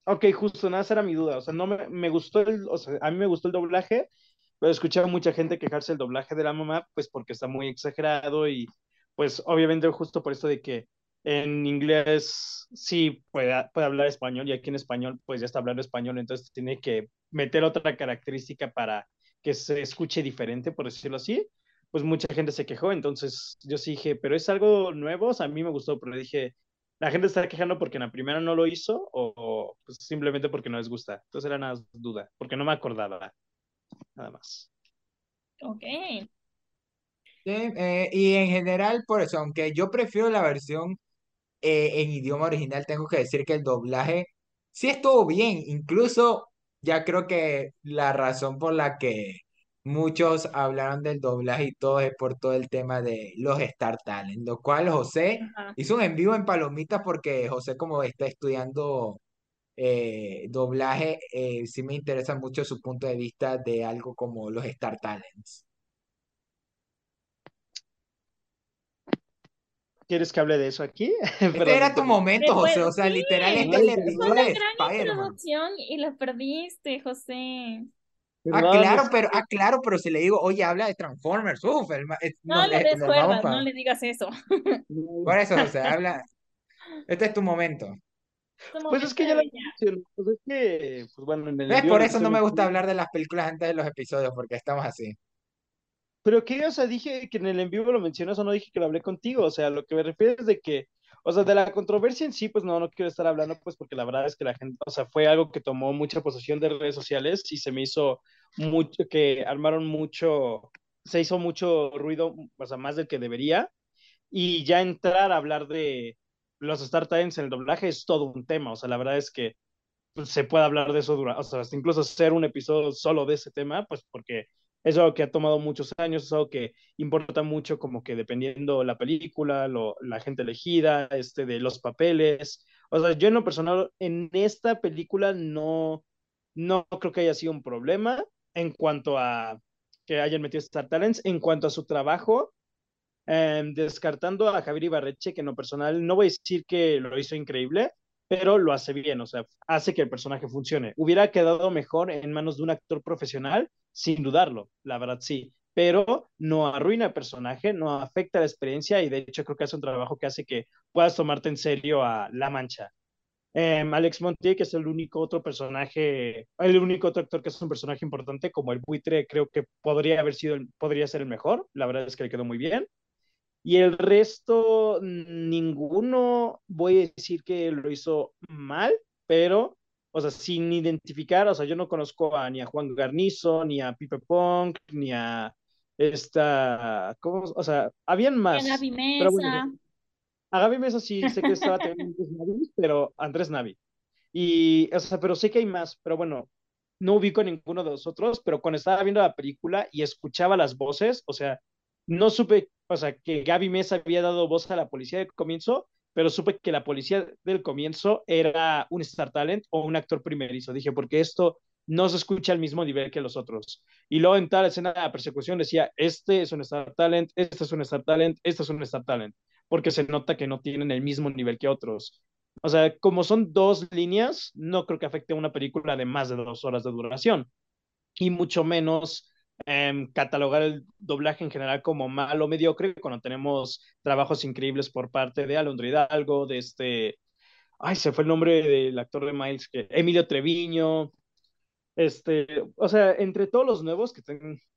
ok, justo, nada, esa era mi duda, o sea, no me, me gustó el, o sea, a mí me gustó el doblaje, pero he escuchado a mucha gente quejarse del doblaje de la mamá, pues porque está muy exagerado y pues obviamente justo por esto de que en inglés sí puede, puede hablar español y aquí en español pues ya está hablando español, entonces tiene que meter otra característica para que se escuche diferente, por decirlo así, pues mucha gente se quejó, entonces yo sí dije, pero es algo nuevo, o sea, a mí me gustó, pero dije, la gente está quejando porque en la primera no lo hizo o, o, pues simplemente porque no les gusta, entonces era nada duda, porque no me acordaba, nada más. Ok. Sí, eh, y en general, por eso, aunque yo prefiero la versión eh, en idioma original, tengo que decir que el doblaje sí estuvo bien. Incluso ya creo que la razón por la que muchos hablaron del doblaje y todo es por todo el tema de los Star Talent, lo cual José Ajá. hizo un en vivo en Palomitas porque José como está estudiando eh, doblaje, eh, sí me interesa mucho su punto de vista de algo como los Star Talents. ¿Quieres que hable de eso aquí? <laughs> Este era tu momento, Después, José. O sea, sí, literal, este es el episodio una de gran introducción y la perdiste, José. Ah, claro, pero, ah, claro, pero si le digo, oye, habla de Transformers, uf, el ma- eh, No le eh, des nos vamos cuerdas, para... no le digas eso. <laughs> Por eso, José, habla. Este es tu momento. Pues es que ya mencioné. Pues es que, pues bueno, en el ¿Ves? Por eso no me gusta hablar de las películas antes de los episodios, porque estamos así. Pero que, o sea, dije que en el en vivo lo mencionas o no dije que lo hablé contigo. O sea, lo que me refiero es de que, o sea, de la controversia en sí, pues no, no quiero estar hablando, pues porque la verdad es que la gente, o sea, fue algo que tomó mucha posesión de redes sociales y se me hizo mucho, que armaron mucho, se hizo mucho ruido, o sea, más del que debería. Y ya entrar a hablar de los Star Times en el doblaje es todo un tema. O sea, la verdad es que pues, se puede hablar de eso durante, o sea, hasta incluso hacer un episodio solo de ese tema, pues porque es algo que ha tomado muchos años, es algo que importa mucho como que dependiendo la película, lo, la gente elegida, este, de los papeles, O sea, yo en lo personal, en esta película no, no creo que haya sido un problema en cuanto a que hayan metido Star Talents, en cuanto a su trabajo, em, descartando a Javier Ibarreche, que en lo personal no voy a decir que lo hizo increíble, pero lo hace bien, o sea, hace que el personaje funcione. Hubiera quedado mejor en manos de un actor profesional, sin dudarlo, la verdad sí, pero no arruina el personaje, no afecta la experiencia y de hecho creo que hace un trabajo que hace que puedas tomarte en serio a La Mancha. Em, Alex Montiel, que es el único otro personaje, el único otro actor que es un personaje importante, como el buitre, creo que podría haber sido, podría ser el mejor. La verdad es que le quedó muy bien. Y el resto, ninguno voy a decir que lo hizo mal, pero, o sea, sin identificar, o sea, yo no conozco a, ni a Juan Garnizo, ni a Pipe Punk, ni a esta, ¿cómo? O sea, habían más. A Mesa. Bueno, a Gaby Mesa sí sé que estaba teniendo Andrés Navi, pero Andrés Navi. Y, o sea, pero sé que hay más, pero bueno, no ubico a ninguno de los otros, pero cuando estaba viendo la película y escuchaba las voces, o sea, no supe, o sea, que Gaby Mesa había dado voz a la policía del comienzo, pero supe que la policía del comienzo era un Star Talent o un actor primerizo. Dije, porque esto no se escucha al mismo nivel que los otros. Y luego en tal escena de persecución decía, este es un Star Talent, este es un Star Talent, este es un Star Talent porque se nota que no tienen el mismo nivel que otros. O sea, como son dos líneas, no creo que afecte a una película de más de dos horas de duración. Y mucho menos em, catalogar el doblaje en general como malo mediocre cuando tenemos trabajos increíbles por parte de Alondra Hidalgo, de este, ay, se fue el nombre del actor de Miles, que Emilio Treviño, este, o sea, entre todos los nuevos, que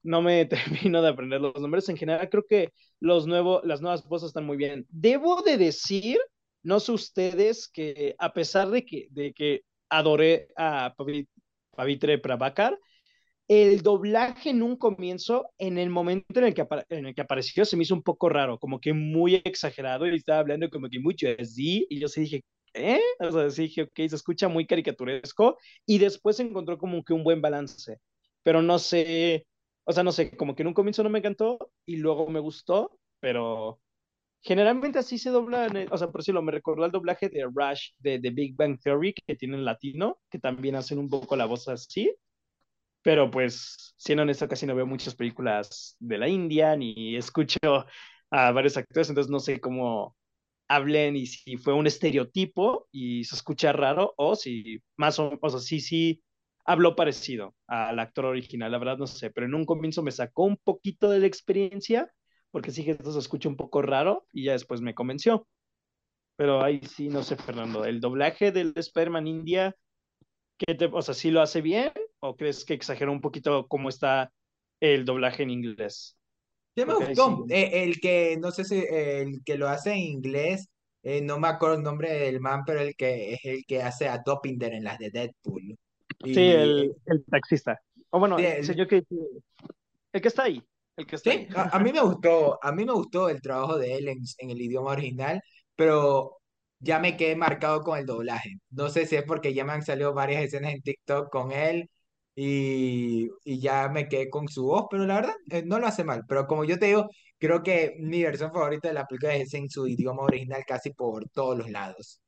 no me <laughs> termino de aprender los nombres, en general creo que los nuevos, las nuevas voces están muy bien. Debo de decir, no sé ustedes, que a pesar de que, de que adoré a Pavitre Prabhakar, el doblaje en un comienzo, en el momento en el, que en el que apareció, se me hizo un poco raro, como que muy exagerado, y estaba hablando como que mucho así, y yo sí dije, ¿eh? O sea, sí dije, ok, se escucha muy caricaturesco y después encontró como que un buen balance, pero no sé, o sea, no sé, como que en un comienzo no me encantó y luego me gustó, pero generalmente así se dobla, o sea, por decirlo, me recordó el doblaje de Rush de, The Big Bang Theory que tienen latino, que también hacen un poco la voz así, pero pues, siendo honesto, casi no veo muchas películas de la India ni escucho a varios actores, entonces no sé cómo, hablen y si fue un estereotipo y se escucha raro o si más o, o sea, sí, sí habló parecido al actor original, la verdad no sé, pero en un comienzo me sacó un poquito de la experiencia porque sí que esto se escucha un poco raro y ya después me convenció. Pero ahí sí, no sé, Fernando, el doblaje del Spider-Man India, ¿qué te, o sea, sí lo hace bien o crees que exageró un poquito cómo está el doblaje en inglés? me gustó. Eh, el que, no sé si, el que lo hace en inglés, eh, no me acuerdo el nombre del man, pero el que es el que hace a Dopinder en las de Deadpool. sí, el, el, taxista. O bueno, el, señor que, el que está ahí. El que está sí, A, mí me gustó, a mí me gustó el trabajo de él en, en el idioma original, pero ya me quedé marcado con el doblaje. No sé si es porque ya me han salido varias escenas en TikTok con él y, y, ya me quedé con su voz, pero la verdad eh, no lo hace mal. Pero como yo te digo, creo que mi versión favorita de la película es en su idioma original casi por todos los lados.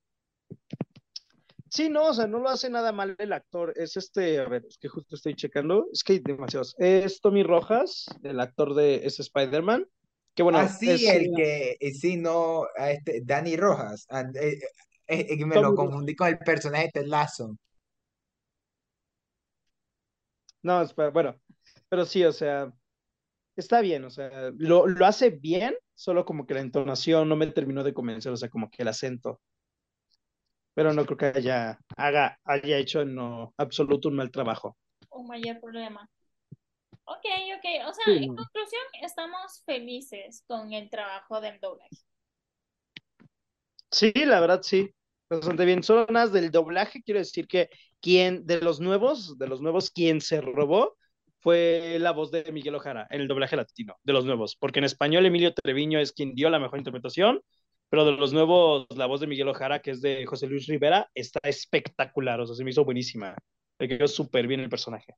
Sí, no, o sea, no lo hace nada mal el actor. Es este, a ver, es que justo estoy checando, es que hay demasiados. Es Tommy Rojas, el actor de ese Spider-Man. Que bueno, ah, sí, el que, eh, sí, no, a este, Danny Rojas. Eh, me lo confundí con el personaje de Ted Lasso. No, espera, bueno, pero sí, o sea, está bien, o sea, lo, lo hace bien, solo como que la entonación no me terminó de convencer, o sea, como que el acento. Pero no creo que haya, haga, haya hecho en no, absoluto un mal trabajo. Un mayor problema. Ok, ok, o sea, en conclusión, estamos felices con el trabajo del doblaje. Sí, la verdad sí, bastante bien. Solo más del doblaje, quiero decir que quien de los nuevos, de los nuevos, quien se robó fue la voz de Miguel Ojara en el doblaje latino, de los nuevos, porque en español Emilio Treviño es quien dio la mejor interpretación, pero de los nuevos, la voz de Miguel Ojara, que es de José Luis Rivera, está espectacular, o sea, se me hizo buenísima, me quedó súper bien el personaje.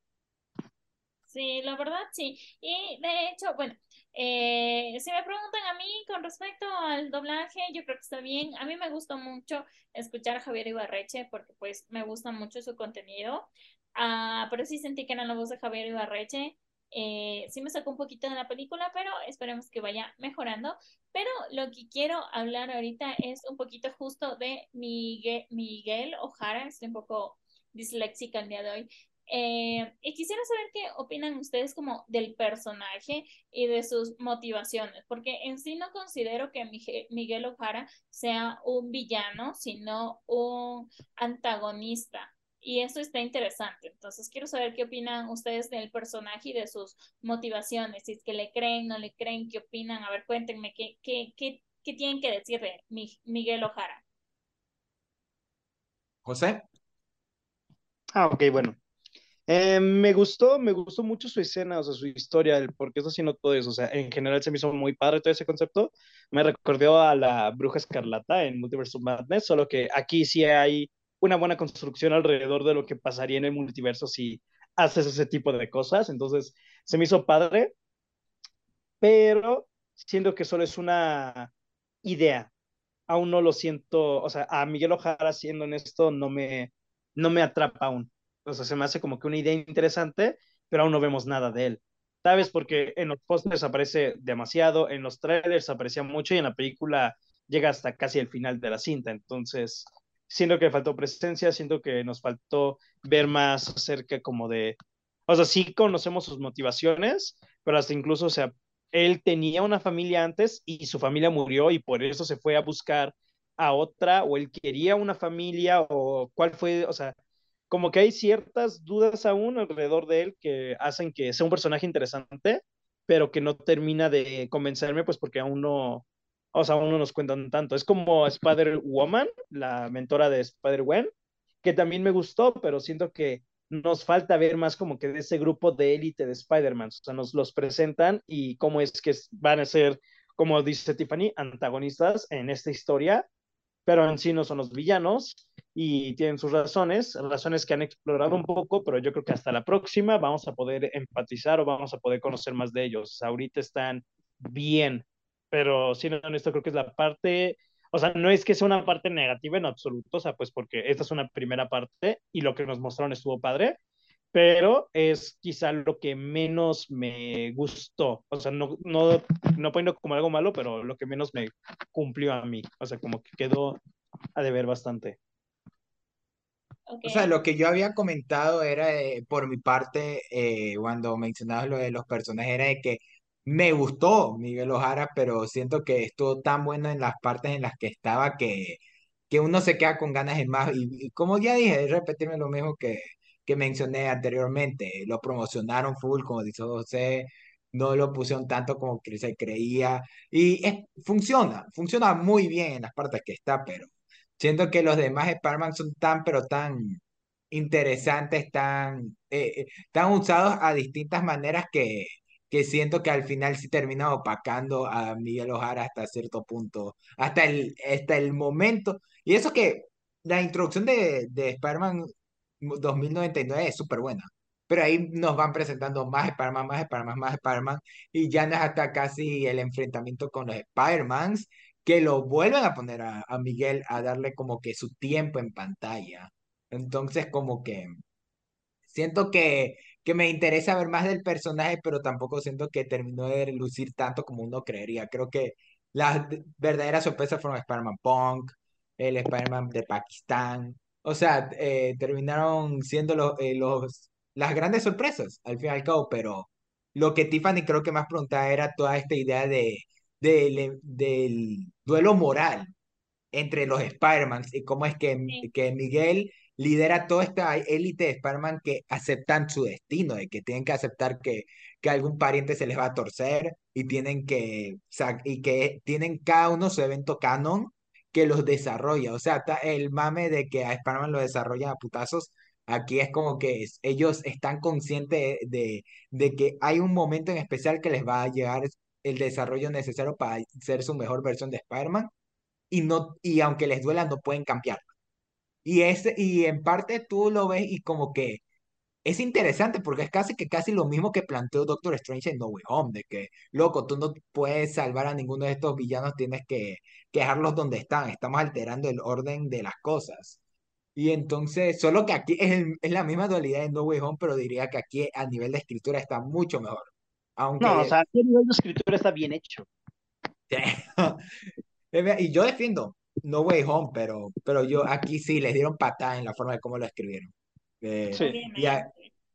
Sí, la verdad sí. Y de hecho, bueno, eh, si me preguntan a mí con respecto al doblaje, yo creo que está bien. A mí me gustó mucho escuchar a Javier Ibarreche porque pues me gusta mucho su contenido. Ah, pero sí sentí que era la voz de Javier Ibarreche. Eh, sí me sacó un poquito de la película, pero esperemos que vaya mejorando. Pero lo que quiero hablar ahorita es un poquito justo de Miguel, Miguel Ojara. Estoy un poco disléxica el día de hoy. Eh, y quisiera saber qué opinan ustedes como del personaje y de sus motivaciones, porque en sí no considero que Miguel Ojara sea un villano, sino un antagonista. Y eso está interesante. Entonces, quiero saber qué opinan ustedes del personaje y de sus motivaciones. Si es que le creen, no le creen, qué opinan. A ver, cuéntenme qué, qué, qué, qué tienen que decir de Miguel Ojara. José. Ah, ok, bueno. Eh, me gustó, me gustó mucho su escena, o sea, su historia, el por qué está haciendo todo eso. O sea, en general se me hizo muy padre todo ese concepto. Me recordó a la Bruja Escarlata en Multiverse of Madness, solo que aquí sí hay una buena construcción alrededor de lo que pasaría en el multiverso si haces ese tipo de cosas. Entonces, se me hizo padre, pero siento que solo es una idea. Aún no lo siento, o sea, a Miguel Ojara siendo en esto no me, no me atrapa aún. O sea, se me hace como que una idea interesante, pero aún no vemos nada de él. ¿Sabes? Porque en los pósters aparece demasiado, en los trailers aparecía mucho y en la película llega hasta casi el final de la cinta. Entonces, siento que faltó presencia, siento que nos faltó ver más acerca como de, o sea, sí conocemos sus motivaciones, pero hasta incluso, o sea, él tenía una familia antes y su familia murió y por eso se fue a buscar a otra o él quería una familia o cuál fue, o sea, como que hay ciertas dudas aún alrededor de él que hacen que sea un personaje interesante, pero que no termina de convencerme, pues porque aún no, o sea, aún no nos cuentan tanto. Es como Spider-Woman, la mentora de Spider-Gwen, que también me gustó, pero siento que nos falta ver más como que de ese grupo de élite de Spider-Man. O sea, nos los presentan y cómo es que van a ser, como dice Tiffany, antagonistas en esta historia, pero en sí no son los villanos y tienen sus razones, razones que han explorado un poco, pero yo creo que hasta la próxima vamos a poder empatizar o vamos a poder conocer más de ellos. Ahorita están bien, pero siendo honesto, creo que es la parte, o sea, no es que sea una parte negativa en absoluto, o sea, pues porque esta es una primera parte y lo que nos mostraron estuvo padre, pero es quizá lo que menos me gustó, o sea, no, no, no poniendo como algo malo, pero lo que menos me cumplió a mí, o sea, como que quedó a deber bastante. O sea, lo que yo había comentado era, por mi parte, eh, cuando mencionabas lo de los personajes, era de que me gustó Miguel Ojara, pero siento que estuvo tan bueno en las partes en las que estaba que, que uno se queda con ganas de más. Y, como ya dije, repetirme lo mismo que, que mencioné anteriormente, lo promocionaron full, como dice José, no lo pusieron tanto como que se creía. Y es, funciona, funciona muy bien en las partes que está, pero siento que los demás Spider-Man son tan, pero tan interesantes, tan, eh, eh, usados a distintas maneras que que siento que al final sí termina opacando a Miguel Ojara hasta cierto punto, hasta el, hasta el momento. Y eso que la introducción de, de Spider-Man 2099 es súper buena, pero ahí nos van presentando más Spider-Man, más Spider-Man, más Spider-Man, y ya no es hasta casi el enfrentamiento con los Spider-Mans que lo vuelven a poner a, Miguel a darle como que su tiempo en pantalla. Entonces como que siento que que me interesa ver más del personaje, pero tampoco siento que terminó de lucir tanto como uno creería. Creo que las verdaderas sorpresas fueron Spider-Man Punk, el Spider-Man de Pakistán. O sea, eh, terminaron siendo los, eh, los, las grandes sorpresas, al fin y al cabo, pero lo que Tiffany creo que más preguntaba era toda esta idea de, de, del duelo moral entre los Spider-Man y cómo es que, que Miguel lidera toda esta élite de Spider-Man que aceptan su destino, de que tienen que aceptar que, que algún pariente se les va a torcer y tienen que, y que tienen cada uno su evento canon que los desarrolla. O sea, el mame de que a Spider-Man lo desarrollan a putazos, aquí es como que ellos están conscientes de, de que hay un momento en especial que les va a llegar el desarrollo necesario para ser su mejor versión de Spider-Man y, no, y aunque les duela no pueden cambiar. Y, ese, y en parte tú lo ves y como que es interesante porque es casi que casi lo mismo que planteó Doctor Strange en No Way Home, de que, loco, tú no puedes salvar a ninguno de estos villanos, tienes que, que dejarlos donde están, estamos alterando el orden de las cosas. Y entonces, solo que aquí es, es la misma dualidad de No Way Home, pero diría que aquí a nivel de escritura está mucho mejor. No, o Aunque, sea, el nivel de escritura está bien hecho. <laughs> y yo defiendo No Way Home, pero, pero yo aquí sí les dieron patada en la forma de cómo lo escribieron. Eh, Sí. y, a-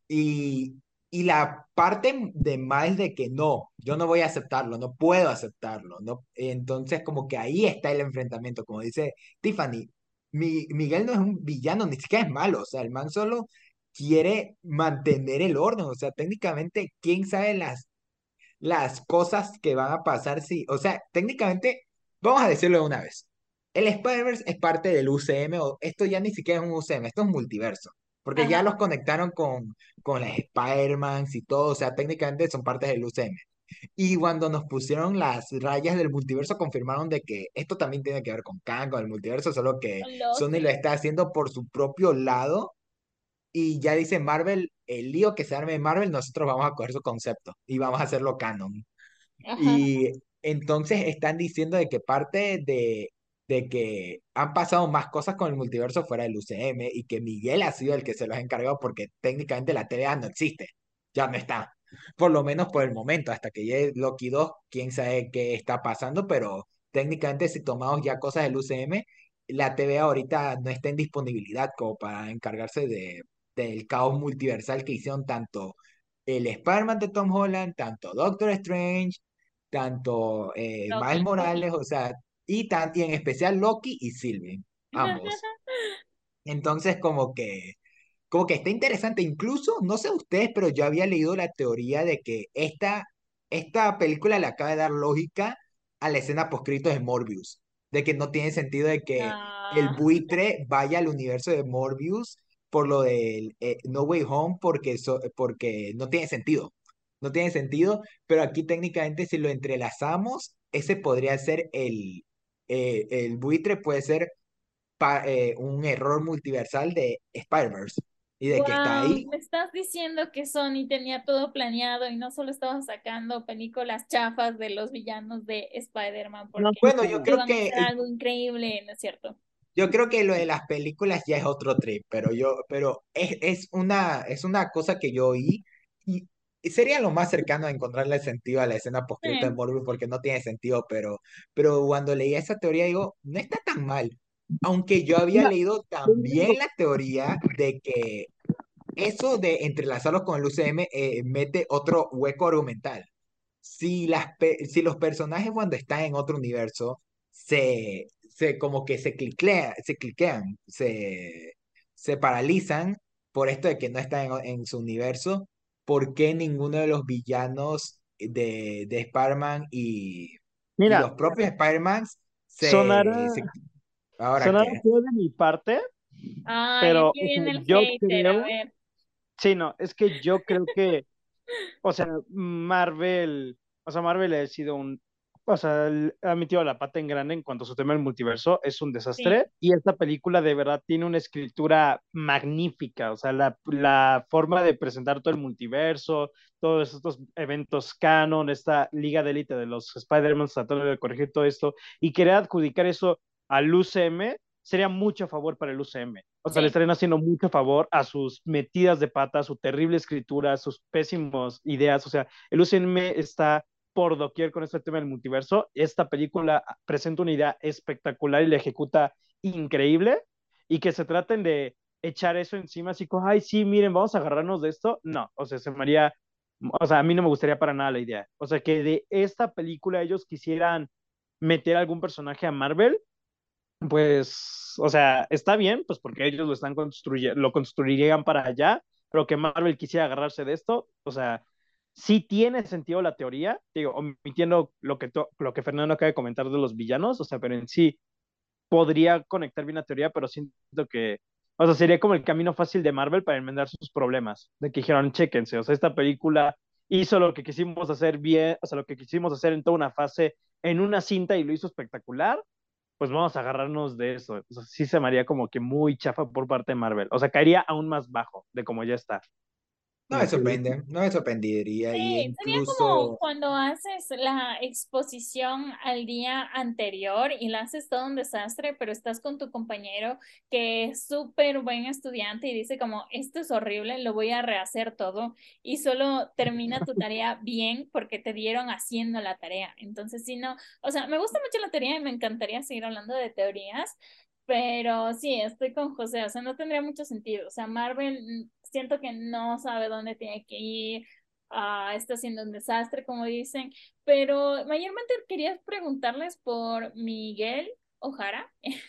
y, y la parte de Miles de que no, yo no voy a aceptarlo, no puedo aceptarlo, no, entonces como que ahí está el enfrentamiento, como dice Tiffany, Mi- Miguel no es un villano, ni siquiera es malo, o sea, el man solo quiere mantener el orden, o sea, técnicamente, ¿quién sabe las, las cosas que van a pasar si, o sea, técnicamente, vamos a decirlo de una vez, el Spider-Verse es parte del UCM, o esto ya ni siquiera es un UCM, esto es un multiverso. Porque ya los conectaron con, con las Spider-Mans y todo, o sea, técnicamente son partes del UCM. Y cuando nos pusieron las rayas del multiverso, confirmaron de que esto también tiene que ver con Kang, con el multiverso, solo que Sony lo está haciendo por su propio lado. Y ya dice Marvel, el lío que se arme en Marvel, nosotros vamos a coger su concepto y vamos a hacerlo canon. Ajá. Y entonces están diciendo de que parte de, de que han pasado más cosas con el multiverso fuera del UCM y que Miguel ha sido el que se los ha encargado porque técnicamente la TVA no existe, ya no está. Por lo menos por el momento, hasta que llegue Loki 2, quién sabe qué está pasando, pero técnicamente si tomamos ya cosas del UCM, la TVA ahorita no está en disponibilidad como para encargarse de, del caos multiversal que hicieron tanto el Spider-Man de Tom Holland, tanto Doctor Strange, tanto eh, Miles. Morales, o sea, y, tan, y en especial Loki y Sylvie, ambos. <laughs> Entonces, como que, como que está interesante. Incluso, no sé ustedes, pero yo había leído la teoría de que esta, esta película le acaba de dar lógica a la escena postcrito de Morbius. De que no tiene sentido de que el Ah, buitre vaya al universo de Morbius por lo del eh, No Way Home porque, so- porque no tiene sentido. No tiene sentido, pero aquí técnicamente si lo entrelazamos, ese podría ser el, eh, el buitre puede ser pa- eh, un error multiversal de Spider-Verse y de que está wow, ahí. me estás diciendo que Sony tenía todo planeado y no solo estaban sacando películas chafas de los villanos de Spider-Man No, Bueno, yo creo que algo increíble, ¿no es cierto? Yo creo que lo de las películas ya es otro trip, pero yo, pero es, es una, es una cosa que yo oí y, sería lo más cercano a encontrarle sentido a la escena poscrita de Morbius porque no tiene sentido, pero, pero cuando leí esa teoría digo, no está tan mal. Aunque yo había leído también la teoría de que eso de entrelazarlos con el UCM eh, mete otro hueco argumental. Si, las, si los personajes cuando están en otro universo se, se como que se cliquean, se cliquean, se, se paralizan por esto de que no están en, en su universo, ¿por qué ninguno de los villanos de, de Spider-Man y, los propios Spider-Man se, sonará, se... ¿Ahora sonará de mi parte, Ay, pero el yo hater, creo, sí, no, es que yo creo que, o sea, Marvel, o sea, Marvel ha sido un, o sea, ha metido la pata en grande en cuanto a su tema del multiverso, es un Sí, desastre, y esta película de verdad tiene una escritura magnífica, o sea, la, la forma de presentar todo el multiverso, todos estos eventos canon, esta liga de élite de los Spider-Man tratando de corregir todo esto, y querer adjudicar eso al UCM, sería mucho favor para el UCM. O sea, le sí, estarían haciendo mucho favor a sus metidas de pata, a su terrible escritura, a sus pésimos ideas. O sea, el UCM está por doquier con este tema del multiverso. Esta película presenta una idea espectacular y la ejecuta increíble. Y que se traten de echar eso encima, así como, ay, sí, miren, vamos a agarrarnos de esto. No, o sea, se me haría, o sea, a mí no me gustaría para nada la idea. O sea, que de esta película ellos quisieran meter algún personaje a Marvel pues, o sea, está bien, pues porque ellos lo están construyendo, lo construirían para allá, pero que Marvel quisiera agarrarse de esto, o sea, sí tiene sentido la teoría, digo, omitiendo lo que, lo que Fernando acaba de comentar de los villanos, o sea, pero en sí podría conectar bien la teoría, pero siento que, o sea, sería como el camino fácil de Marvel para enmendar sus problemas, de que dijeron, chéquense, o sea, esta película hizo lo que quisimos hacer bien, o sea, lo que quisimos hacer en toda una fase, en una cinta y lo hizo espectacular, pues vamos a agarrarnos de eso. O sea, sí se me haría como que muy chafa por parte de Marvel. O sea, caería aún más bajo de como ya está. No me sorprende, no me sorprendería. Y Sí, sería como incluso, cuando haces la exposición al día anterior y la haces todo un desastre, pero estás con tu compañero que es súper buen estudiante y dice como, esto es horrible, lo voy a rehacer todo y solo termina tu <laughs> tarea bien porque te dieron haciendo la tarea. Entonces, si no, o sea, me gusta mucho la teoría y me encantaría seguir hablando de teorías, pero sí, estoy con José, o sea, no tendría mucho sentido. O sea, Marvel siento que no sabe dónde tiene que ir, ah, está haciendo un desastre, como dicen, pero mayormente quería preguntarles por Miguel Ojara. <laughs>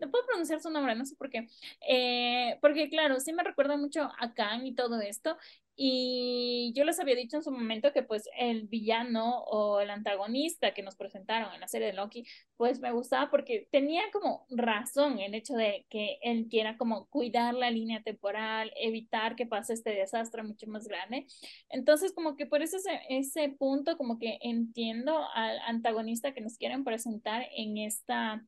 no puedo pronunciar su nombre, no sé por qué. Eh, porque claro, sí me recuerda mucho a Kang y todo esto. Y yo les había dicho en su momento que pues el villano o el antagonista que nos presentaron en la serie de Loki, pues me gustaba porque tenía como razón el hecho de que él quiera como cuidar la línea temporal, evitar que pase este desastre mucho más grande. Entonces como que por eso ese, ese punto como que entiendo al antagonista que nos quieren presentar en esta,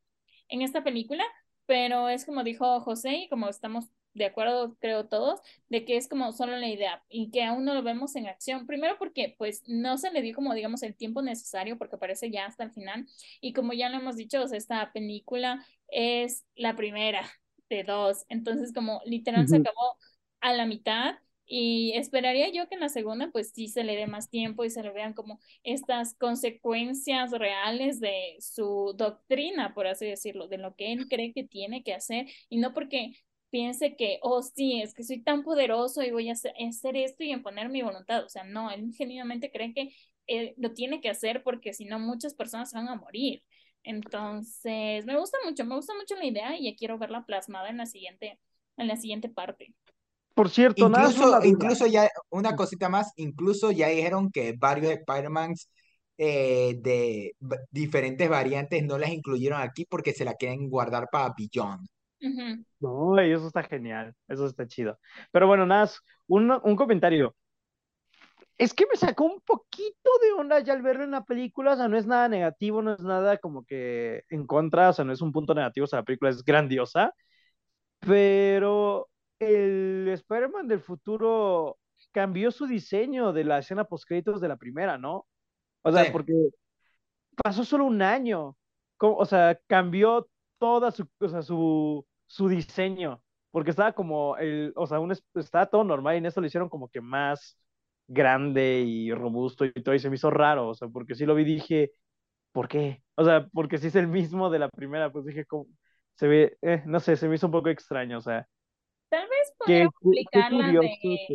en esta película, pero es como dijo José y como estamos de acuerdo, creo todos, de que es como solo la idea y que aún no lo vemos en acción. Primero porque pues no se le dio como digamos el tiempo necesario porque aparece ya hasta el final y como ya lo hemos dicho, o sea, esta película es la primera de dos, entonces como literal se acabó a la mitad y esperaría yo que en la segunda pues sí se le dé más tiempo y se le vean como estas consecuencias reales de su doctrina, por así decirlo, de lo que él cree que tiene que hacer y no porque piense que, oh, sí, es que soy tan poderoso y voy a hacer, hacer esto y imponer mi voluntad. O sea, no, él genuinamente cree que eh, lo tiene que hacer porque si no muchas personas van a morir. Entonces, me gusta mucho, me gusta mucho la idea y ya quiero verla plasmada en la siguiente, en la siguiente parte. Por cierto, nada más incluso, una duda. incluso ya, una cosita más, incluso ya dijeron que varios Spider-Mans eh, de diferentes variantes no las incluyeron aquí porque se la quieren guardar para Beyond. No, eso está genial, eso está chido. Pero bueno, nada, más, un, un comentario. Es que me sacó un poquito de onda ya al verlo en la película, o sea, no es nada negativo, no es nada como que en contra, o sea, no es un punto negativo, o sea, la película es grandiosa, pero el Spider-Man del futuro cambió su diseño de la escena post-créditos de la primera, ¿no? O sea, Sí. porque pasó solo un año. O sea, cambió toda su, o sea, su, su diseño. Porque estaba como el, o sea, un, es- estaba todo normal y en esto lo hicieron como que más grande y robusto y todo, y se me hizo raro, o sea, porque sí lo vi y dije, ¿por qué? O sea, porque si es el mismo de la primera, pues dije, ¿cómo? Se ve, eh, no sé, se me hizo un poco extraño, o sea, Tal vez qué explicar la de que...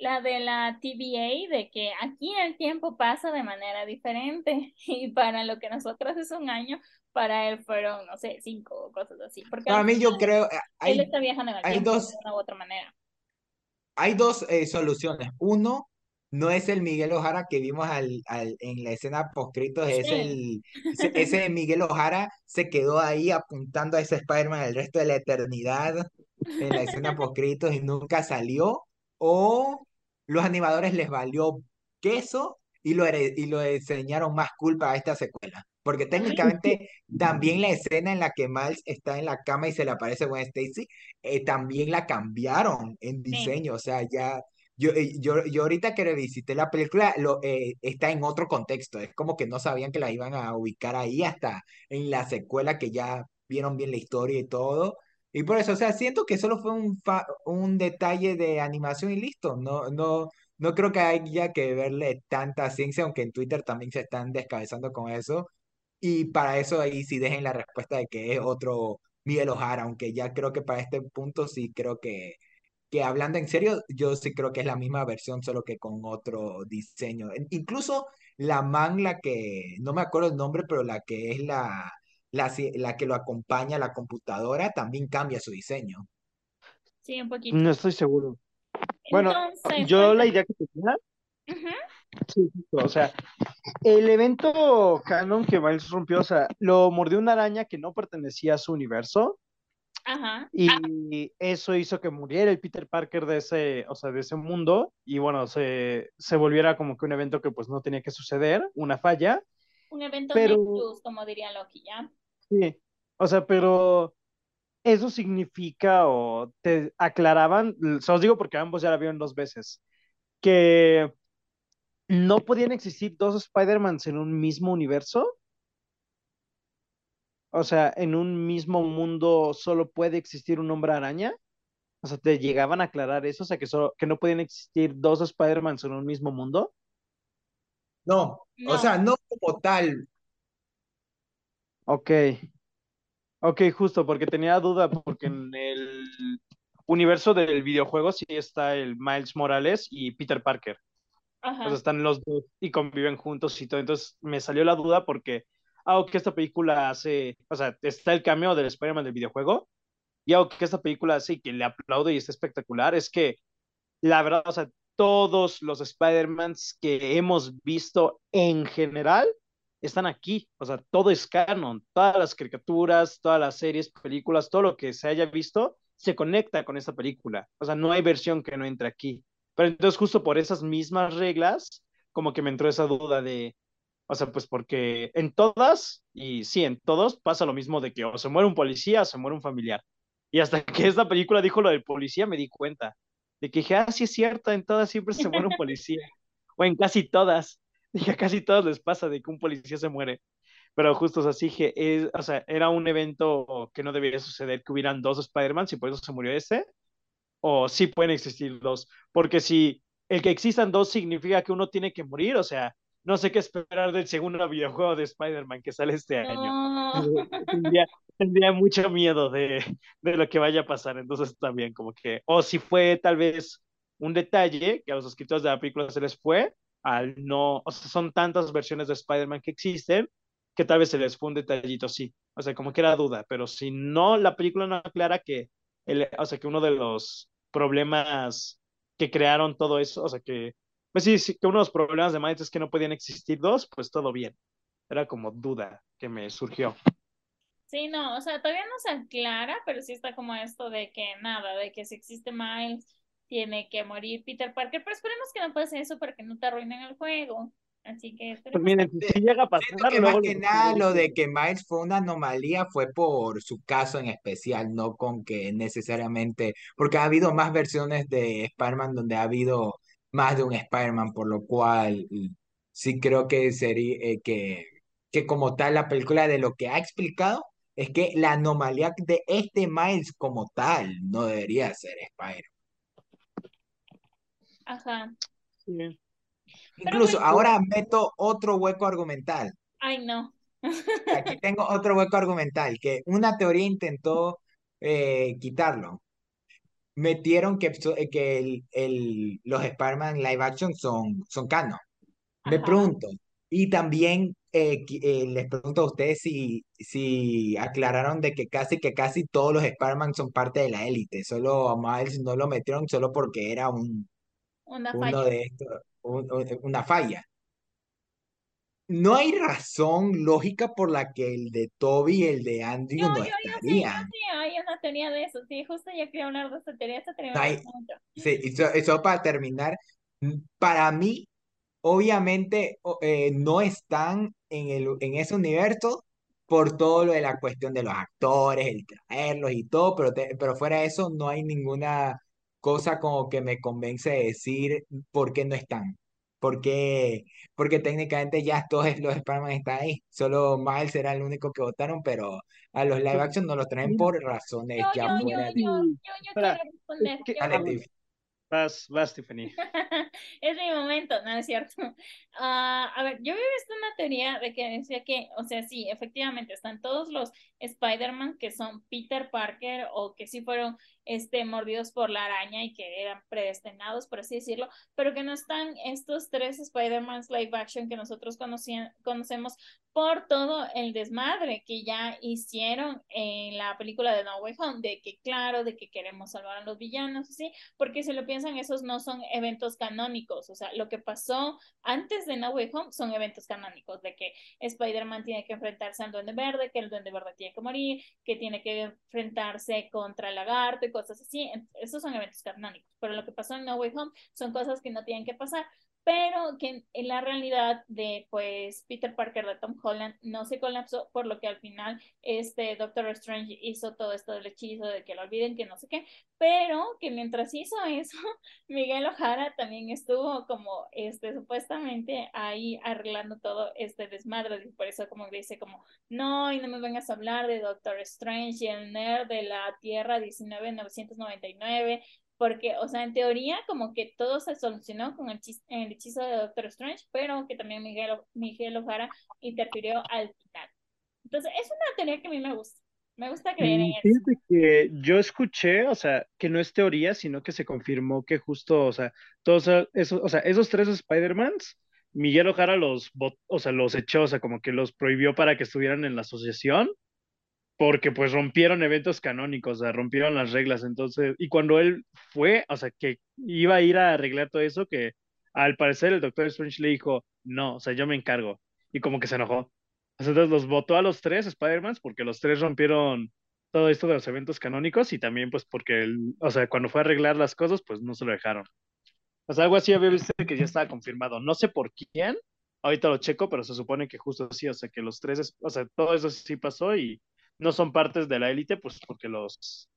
la de la TVA, de que aquí el tiempo pasa de manera diferente <laughs> y para lo que nosotros es un año, para él fueron, no sé, cinco o cosas así, porque Para mí yo creo, eh, él hay, está viajando en el hay tiempo de dos, una u otra manera. hay dos eh, soluciones. Uno, no es el Miguel Ojara que vimos al, al- en la escena postcritos, es el, ese <laughs> Miguel Ojara se quedó ahí apuntando a ese Spider-Man el resto de la eternidad en la escena postcritos y nunca salió. O los animadores les valió queso y lo, y lo enseñaron más culpa a esta secuela. Porque técnicamente también la escena en la que Miles está en la cama y se le aparece Gwen Stacy, eh, también la cambiaron en sí. diseño. O sea, ya yo, eh, yo, yo ahorita que revisité la película, lo, eh, está en otro contexto. Es como que no sabían que la iban a ubicar ahí hasta en la secuela que ya vieron bien la historia y todo. Y por eso, o sea, siento que solo fue un, fa- un detalle de animación y listo. No, no, no creo que haya que verle tanta ciencia, aunque en Twitter también se están descabezando con eso. Y para eso ahí sí dejen la respuesta de que es otro Miguel Ojara, aunque ya creo que para este punto sí creo que que hablando en serio, yo sí creo que es la misma versión, solo que con otro diseño. Incluso la man, la que, no me acuerdo el nombre, pero la que es la, la, la que lo acompaña a la computadora, también cambia su diseño. Sí, un poquito. No estoy seguro. Bueno, Entonces, yo la cuéntame. idea que tenía, Ujú, sí, o sea, el evento canon que Miles rompió, o sea, lo mordió una araña que no pertenecía a su universo Ajá. y eso hizo que muriera el Peter Parker de ese, o sea, de ese mundo y bueno, se, se volviera como que un evento que pues no tenía que suceder, una falla, Un evento pero Nexus, como diría Loki, ¿ya? sí, o sea, pero eso significa o te aclaraban, se los digo porque ambos ya la vieron dos veces, que no podían existir dos Spider-Mans en un mismo universo. O sea, en un mismo mundo solo puede existir un hombre araña. O sea, te llegaban a aclarar eso, o sea, que, solo, que no podían existir dos Spider-Mans en un mismo mundo. No, o sea, no como tal. Ok. Ok, justo, porque tenía duda, porque en el universo del videojuego sí está el Miles Morales y Peter Parker. Ajá. O sea, están los dos y conviven juntos y todo. Entonces me salió la duda porque, ah, que esta película hace, o sea, está el cameo del Spider-Man del videojuego, y algo que esta película hace y que le aplaudo y está espectacular es que, la verdad, o sea, todos los Spider-Mans que hemos visto en general están aquí. O sea, todo es canon. Todas las caricaturas, todas las series, películas, todo lo que se haya visto se conecta con esta película. O sea, no hay versión que no entre aquí. Pero entonces, justo por esas mismas reglas, como que me entró esa duda de, o sea, pues porque en todas, y sí, en todos pasa lo mismo de que o se muere un policía o se muere un familiar. Y hasta que esta película dijo lo del policía, me di cuenta de que dije, ah, sí es cierto, en todas siempre se muere un policía. <laughs> o en casi todas. Dije, a casi todos les pasa de que un policía se muere. Pero justo así que, es, o sea, era un evento que no debería suceder que hubieran dos Spider-Man, si por eso se murió este. O sí pueden existir dos. Porque si el que existan dos significa que uno tiene que morir, o sea, no sé qué esperar del segundo <laughs> videojuego de Spider-Man que sale este año. Tendría, mucho miedo de, de, lo que vaya a pasar. Entonces también como que, o si fue tal vez un detalle que a los escritores de la película se les fue, al no, o sea, son tantas versiones de Spider-Man que existen que tal vez se les fue un detallito sí. O sea, como que era duda, pero si no, la película no aclara que, o sea, que uno de los problemas que crearon todo eso, o sea, que pues sí, sí, que uno de los problemas de Miles es que no podían existir dos, pues todo bien. Era como duda que me surgió. Sí, no, o sea, todavía no se aclara, pero sí está como esto de que nada, de que si existe Miles, tiene que morir Peter Parker, pero esperemos que no pase eso para que no te arruinen el juego. Así que. Pues miren, si llega a pasar. Que más que nada lo de que Miles fue una anomalía fue por su caso en especial, no con que necesariamente. Porque ha habido más versiones de Spider-Man donde ha habido más de un Spider-Man, por lo cual sí creo que sería eh, que, que como tal la película de lo que ha explicado es que la anomalía de este Miles como tal no debería ser Spider-Man. Ajá. Incluso ahora meto otro hueco argumental. Ay, no. Aquí <laughs> tengo otro hueco argumental, que una teoría intentó eh, quitarlo metieron que, eh, que el, el, los Spider-Man live action son, son canon. Me pregunto, y también eh, eh, les pregunto a ustedes si, si aclararon de que casi que casi todos los Spider-Man son parte de la élite, solo a Miles no lo metieron solo porque era un, una uno falla. de estos, una falla no hay razón lógica por la que el de Toby y el de Andrew no, estarían. sí, hay una teoría de eso. Sí, justo ya quería hablar de esta teoría. Esta teoría Sí, eso, para terminar, para mí, obviamente, eh, no están en, el, en ese universo por todo lo de la cuestión de los actores, el traerlos y todo, pero, pero fuera de eso, no hay ninguna cosa como que me convence de decir por qué no están porque, porque técnicamente ya todos <laughs> los Spider-Man están ahí. Solo Miles era el único que votaron, pero a los live action no los traen por razones ya fuera de... Yo, yo, quiero responder. Vas, vas, Tiffany. <laughs> es mi momento, no es cierto. <laughs> Ah, a ver, yo había visto una teoría de que decía que, o sea, sí, efectivamente, están todos los Spider-Man que son Peter Parker o que sí fueron este, mordidos por la araña y que eran predestinados, por así decirlo, pero que no están estos tres Spider-Man live action que nosotros conocemos por todo el desmadre que ya hicieron en la película de No Way Home, de que claro, de que queremos salvar a los villanos, ¿sí? Porque si lo piensan, esos no son eventos canónicos, o sea, lo que pasó antes de No Way Home son eventos canónicos, de que Spider-Man tiene que enfrentarse al Duende Verde, que el Duende Verde tiene que morir, que tiene que enfrentarse contra el lagarto y cosas así, esos son eventos canónicos, pero lo que pasó en No Way Home son cosas que no tienen que pasar, pero que en la realidad de pues Peter Parker de Tom Holland no se colapsó, por lo que al final este Doctor Strange hizo todo esto del hechizo de que lo olviden, que no sé qué, pero que mientras hizo <laughs> eso, Miguel Ojara también estuvo como este supuestamente ahí arreglando todo este desmadre, por eso como dice como, no, y no me vengas a hablar de Doctor Strange y el nerd de la Tierra 19999 porque, o sea, en teoría como que todo se solucionó con el, el hechizo de Doctor Strange, pero que también Miguel, Miguel Ojara interfirió al final. Entonces, es una teoría que a mí me gusta. Me gusta creer en mm, eso. que yo escuché, o sea, que no es teoría, sino que se confirmó que justo, o sea, todos esos, o sea, esos tres Spider-Mans, Miguel Ojara los, o sea, los echó, o sea, como que los prohibió para que estuvieran en la asociación porque pues rompieron eventos canónicos, o sea, rompieron las reglas, entonces, y cuando él fue, o sea, que iba a ir a arreglar todo eso, que al parecer el Doctor Strange le dijo, no, o sea, yo me encargo, y como que se enojó. Entonces los votó a los tres Spider-Mans porque los tres rompieron todo esto de los eventos canónicos y también pues porque, él, o sea, cuando fue a arreglar las cosas, pues no se lo dejaron. O sea, algo así había visto que ya estaba confirmado, no sé por quién, ahorita lo checo, pero se supone que justo así, o sea, que los tres, o sea, todo eso sí pasó y no son partes de la élite, pues porque los,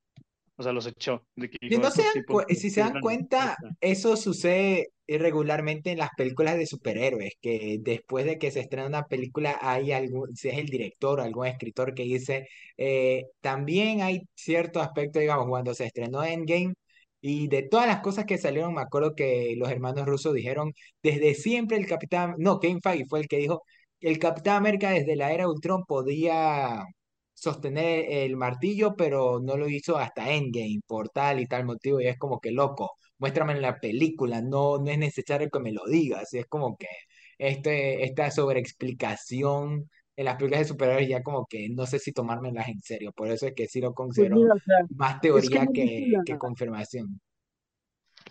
o sea, los echó. si, no se dan si se dan cuenta, eso sucede irregularmente en las películas de superhéroes, que después de que se estrena una película hay algún, si es el director o algún escritor que dice, eh, también hay cierto aspecto, digamos, cuando se estrenó Endgame, y de todas las cosas que salieron, me acuerdo que los hermanos rusos dijeron, desde siempre el Capitán, no, Kevin Feige fue el que dijo, el Capitán América desde la era Ultron podía sostener el martillo, pero no lo hizo hasta Endgame por tal y tal motivo, y es como que loco, muéstrame en la película, no, no es necesario que me lo digas, y es como que este, esta sobreexplicación en las películas de superhéroes ya como que no sé si tomármelas en serio, por eso es que sí lo pues considero más teoría que, que confirmación.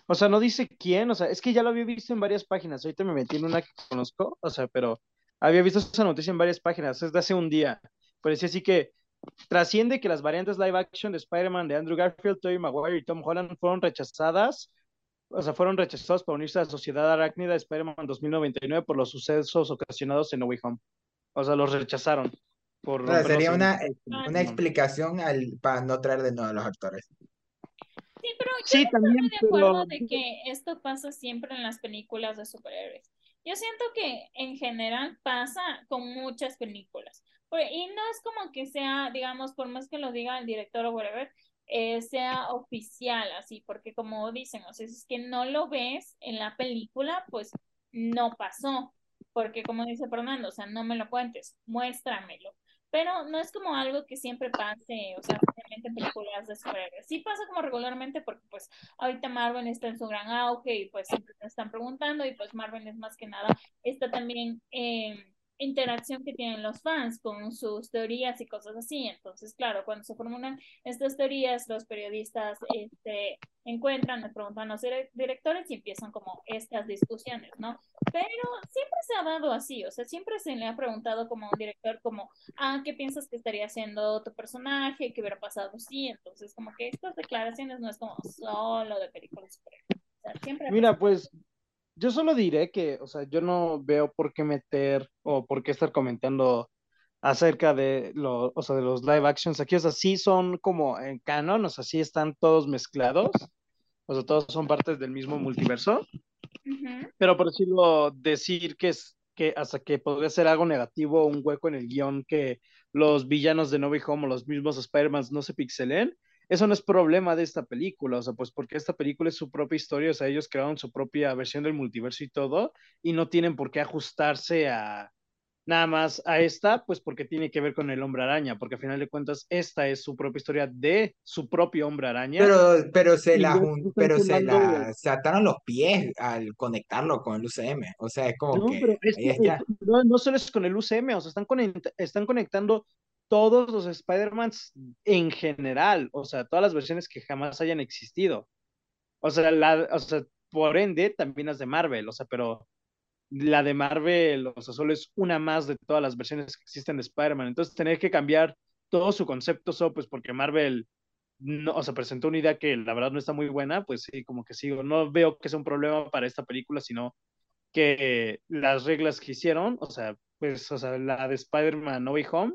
O sea, no dice quién, o sea, es que ya lo había visto en varias páginas, ahorita me metí en una que conozco, o sea, pero había visto esa noticia en varias páginas, es de hace un día, Parecía así que trasciende que las variantes live action de Spider-Man de Andrew Garfield, Tobey Maguire y Tom Holland fueron rechazadas, o sea, fueron rechazados para unirse a la Sociedad Arácnida de Spider-Man 2099 por los sucesos ocasionados en No Way Home. O sea, los rechazaron. Por sería una, una explicación al, para no traer de nuevo a los actores. Sí, pero yo sí, también, estoy de acuerdo de que esto pasa siempre en las películas de superhéroes. Yo siento que en general pasa con muchas películas. Y no es como que sea, digamos, por más que lo diga el director o whatever, eh, sea oficial así, porque como dicen, o sea, si es que no lo ves en la película, pues no pasó, porque como dice Fernando, o sea, no me lo cuentes, muéstramelo. Pero no es como algo que siempre pase, o sea, en películas de superhéroes. Sí pasa como regularmente porque pues ahorita Marvel está en su gran auge y pues siempre te están preguntando y pues Marvel es más que nada, está también... Eh, interacción que tienen los fans con sus teorías y cosas así. Entonces, claro, cuando se formulan estas teorías, los periodistas este, encuentran, les preguntan a los directores y empiezan como estas discusiones, ¿no? Pero siempre se ha dado así, o sea, siempre se le ha preguntado como un director como, ah, ¿qué piensas que estaría haciendo tu personaje? ¿Qué hubiera pasado así? Entonces, como que estas declaraciones no es como solo de películas. siempre Mira, pues yo solo diré que, o sea, yo no veo por qué meter o por qué estar comentando acerca de, lo, o sea, de los live actions aquí, o sea, sí son como en canon, o sea, sí están todos mezclados, o sea, todos son partes del mismo multiverso, pero por decirlo, decir que es que hasta que podría ser algo negativo, un hueco en el guion que los villanos de No Way Home o los mismos Spider-Man no se pixelen, eso no es problema de esta película, o sea, pues porque esta película es su propia historia, o sea, ellos crearon su propia versión del multiverso y todo, y no tienen por qué ajustarse a nada más a esta, pues porque tiene que ver con el hombre araña, porque al final de cuentas esta es su propia historia de su propio hombre araña. Pero, pero se la pero se la ataron los pies al conectarlo con el UCM, o sea, es como que, no, no, solo es con el UCM, o sea, están, están conectando todos los Spider-Mans en general, o sea, todas las versiones que jamás hayan existido. O sea, la, o sea, por ende, también las de Marvel, o sea, pero la de Marvel, o sea, solo es una más de todas las versiones que existen de Spider-Man. Entonces, tener que cambiar todo su concepto, solo pues porque Marvel, no, o sea, presentó una idea que la verdad no está muy buena, pues sí, como que sí, no veo que sea un problema para esta película, sino que las reglas que hicieron, o sea, pues, o sea, la de Spider-Man No Way Home,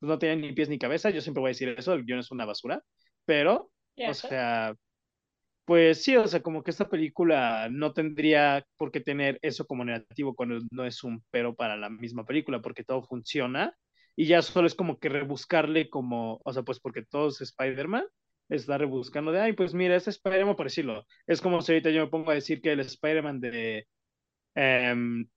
no tiene ni pies ni cabeza, yo siempre voy a decir eso, el guion es una basura, pero, o sea, pues sí, o sea, como que esta película no tendría por qué tener eso como negativo cuando no es un pero para la misma película, porque todo funciona y ya solo es como que rebuscarle como, o sea, pues porque todo es Spider-Man, está rebuscando de, ay, pues mira, es Spider-Man por decirlo. Es como si ahorita yo me pongo a decir que el Spider-Man de... Em,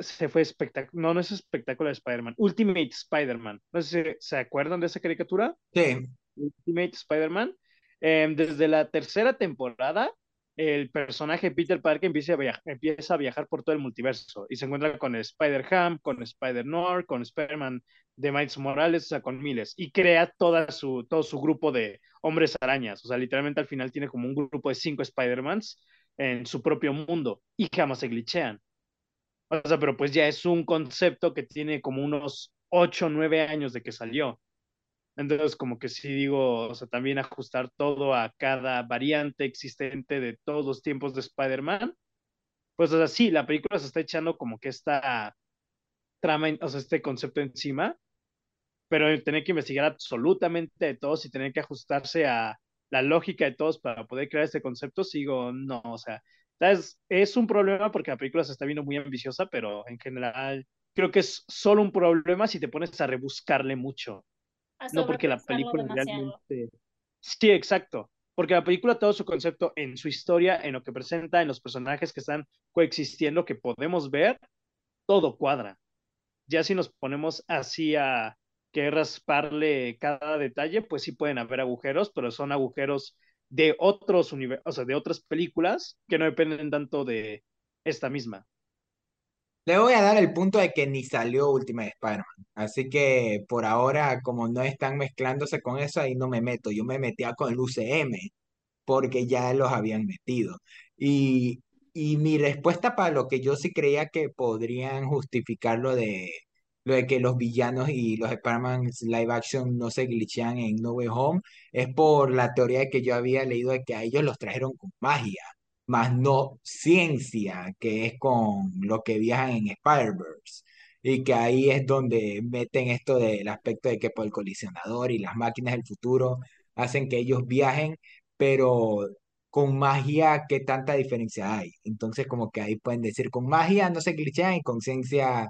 se fue espectacular, no, no es espectacular Spider-Man, Ultimate Spider-Man. No sé si se acuerdan de esa caricatura. Sí. Ultimate Spider-Man. Em, desde la tercera temporada, el personaje Peter Parker empieza a, viajar, empieza a viajar por todo el multiverso y se encuentra con Spider-Ham, con Spider-Noir, con Spider-Man de Miles Morales, o sea, con miles, y crea toda su, todo su grupo de hombres arañas. O sea, literalmente al final tiene como un grupo de cinco Spider-Mans en su propio mundo y jamás se glitchean. O sea, pero pues ya es un concepto que tiene como unos ocho o 9 años de que salió. Entonces, como que sí digo, o sea, también ajustar todo a cada variante existente de todos los tiempos de Spider-Man. Pues, o sea, sí, la película se está echando como que esta trama, o sea, este concepto encima, pero tener que investigar absolutamente de todos y tener que ajustarse a la lógica de todos para poder crear este concepto, sigo, no, o sea, es, es un problema porque la película se está viendo muy ambiciosa, pero en general creo que es solo un problema si te pones a rebuscarle mucho. no porque la película realmente... Sí, exacto. Porque la película, todo su concepto en su historia, en lo que presenta, en los personajes que están coexistiendo, que podemos ver, todo cuadra. Ya si nos ponemos así a que rasparle cada detalle, pues sí pueden haber agujeros, pero son agujeros de otros universos, o sea, de otras películas que no dependen tanto de esta misma. Le voy a dar el punto de que ni salió Ultimate Spider-Man. Así que por ahora, como no están mezclándose con eso, ahí no me meto. Yo me metía con el UCM porque ya los habían metido. Y, y mi respuesta para lo que yo sí creía que podrían justificar lo de lo de que los villanos y los Spider-Man live action no se glitchean en No Way Home, es por la teoría de que yo había leído de que a ellos los trajeron con magia, más no ciencia, que es con lo que viajan en Spider-Verse. Y que ahí es donde meten esto del aspecto de que por el colisionador y las máquinas del futuro hacen que ellos viajen, pero con magia, ¿qué tanta diferencia hay? Entonces, como que ahí pueden decir, con magia no se glitchean y con ciencia,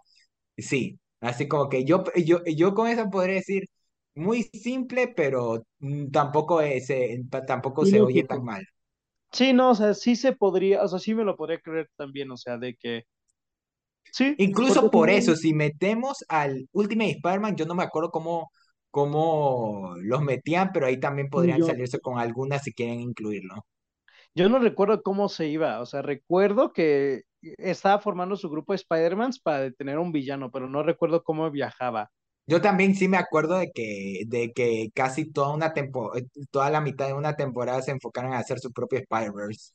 sí. Así como que yo, yo, yo con eso podría decir muy simple, pero mm, tampoco, es, tampoco se oye tan mal. Sí, no, o sea, sí se podría, o sea, sí me lo podría creer también, o sea, de que... Sí. Incluso por eso, si metemos al Ultimate Spider-Man, yo no me acuerdo cómo, cómo los metían, pero ahí también podrían salirse con algunas si quieren incluirlo. Yo no recuerdo cómo se iba, o sea, recuerdo que estaba formando su grupo de Spider-Mans para detener a un villano, pero no recuerdo cómo viajaba. Yo también sí me acuerdo de que, de que casi toda una tempo, toda la mitad de una temporada se enfocaron a hacer su propio Spider-Verse.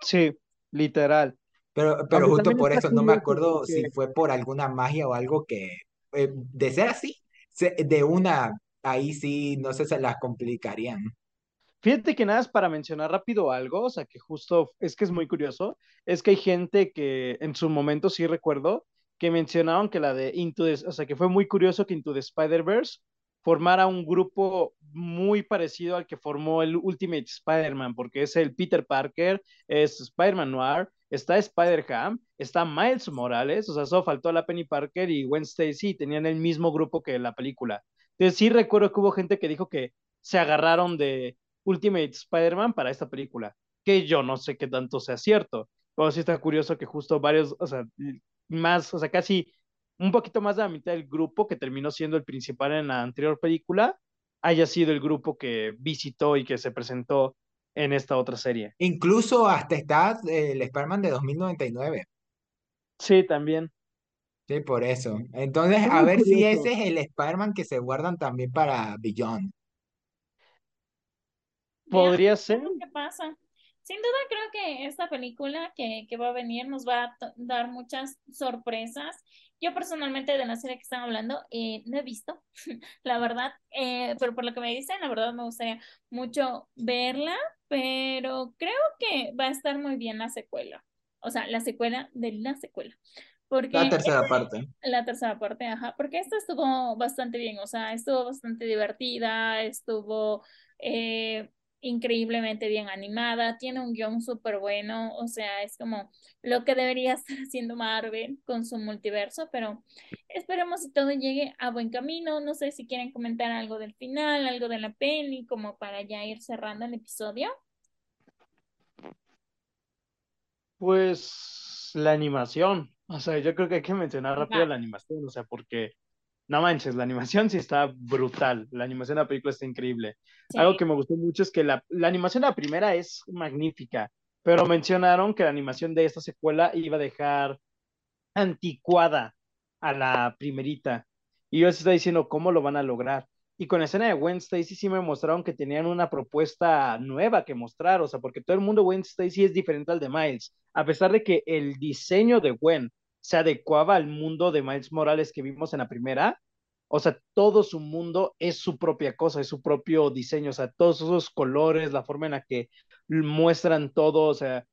Sí, literal. Pero, pero justo por eso no me acuerdo si fue por alguna magia o algo que, eh, de ser así, de una, ahí sí, no sé, se las complicarían. Fíjate que nada es para mencionar rápido algo, o sea, que justo es que es muy curioso, es que hay gente que en su momento sí recuerdo que mencionaron que la de Into the, o sea, que fue muy curioso que Into the Spider-Verse formara un grupo muy parecido al que formó el Ultimate Spider-Man, porque es el Peter Parker, es Spider-Man Noir, está Spider-Ham, está Miles Morales, o sea, solo faltó la Penny Parker y Gwen Stacy, tenían el mismo grupo que la película. Entonces sí recuerdo que hubo gente que dijo que se agarraron de Ultimate Spider-Man para esta película, que yo no sé qué tanto sea cierto, pero sí está curioso que justo varios, o sea, más, o sea, casi un poquito más de la mitad del grupo que terminó siendo el principal en la anterior película, haya sido el grupo que visitó y que se presentó en esta otra serie. Incluso hasta está el Spider-Man de 2099. Sí, también. Sí, por eso. Entonces, a ver si ese es el Spider-Man que se guardan también para Beyond. Podría ser. ¿Qué pasa? Sin duda creo que esta película que, que va a venir nos va a dar muchas sorpresas. Yo personalmente de la serie que están hablando eh, no he visto, <laughs> la verdad, eh, pero por lo que me dicen, la verdad me gustaría mucho verla, pero creo que va a estar muy bien la secuela. o sea, la secuela de la secuela. Porque La tercera parte. la tercera parte, ajá, porque esta estuvo bastante bien, o sea, estuvo bastante divertida, estuvo eh, increíblemente bien animada, tiene un guion súper bueno, o sea, es como lo que debería <laughs> estar haciendo Marvel con su multiverso, pero esperemos que todo llegue a buen camino. No sé si quieren comentar algo del final, algo de la peli, como para ya ir cerrando el episodio. Pues la animación, o sea, yo creo que hay que mencionar rápido la animación, o sea, porque no manches, la animación sí está brutal, la animación de la película está increíble. Algo Sí, que me gustó mucho es que la, la animación de la primera es magnífica, pero mencionaron que la animación de esta secuela iba a dejar anticuada a la primerita. Y yo está diciendo cómo lo van a lograr. Y con la escena de Gwen Stacy sí me mostraron que tenían una propuesta nueva que mostrar, o sea, porque todo el mundo Gwen Stacy es diferente al de Miles, a pesar de que el diseño de Gwen se adecuaba al mundo de Miles Morales que vimos en la primera, o sea, todo su mundo es su propia cosa, es su propio diseño, o sea, todos esos colores, la forma en la que muestran todo, o sea,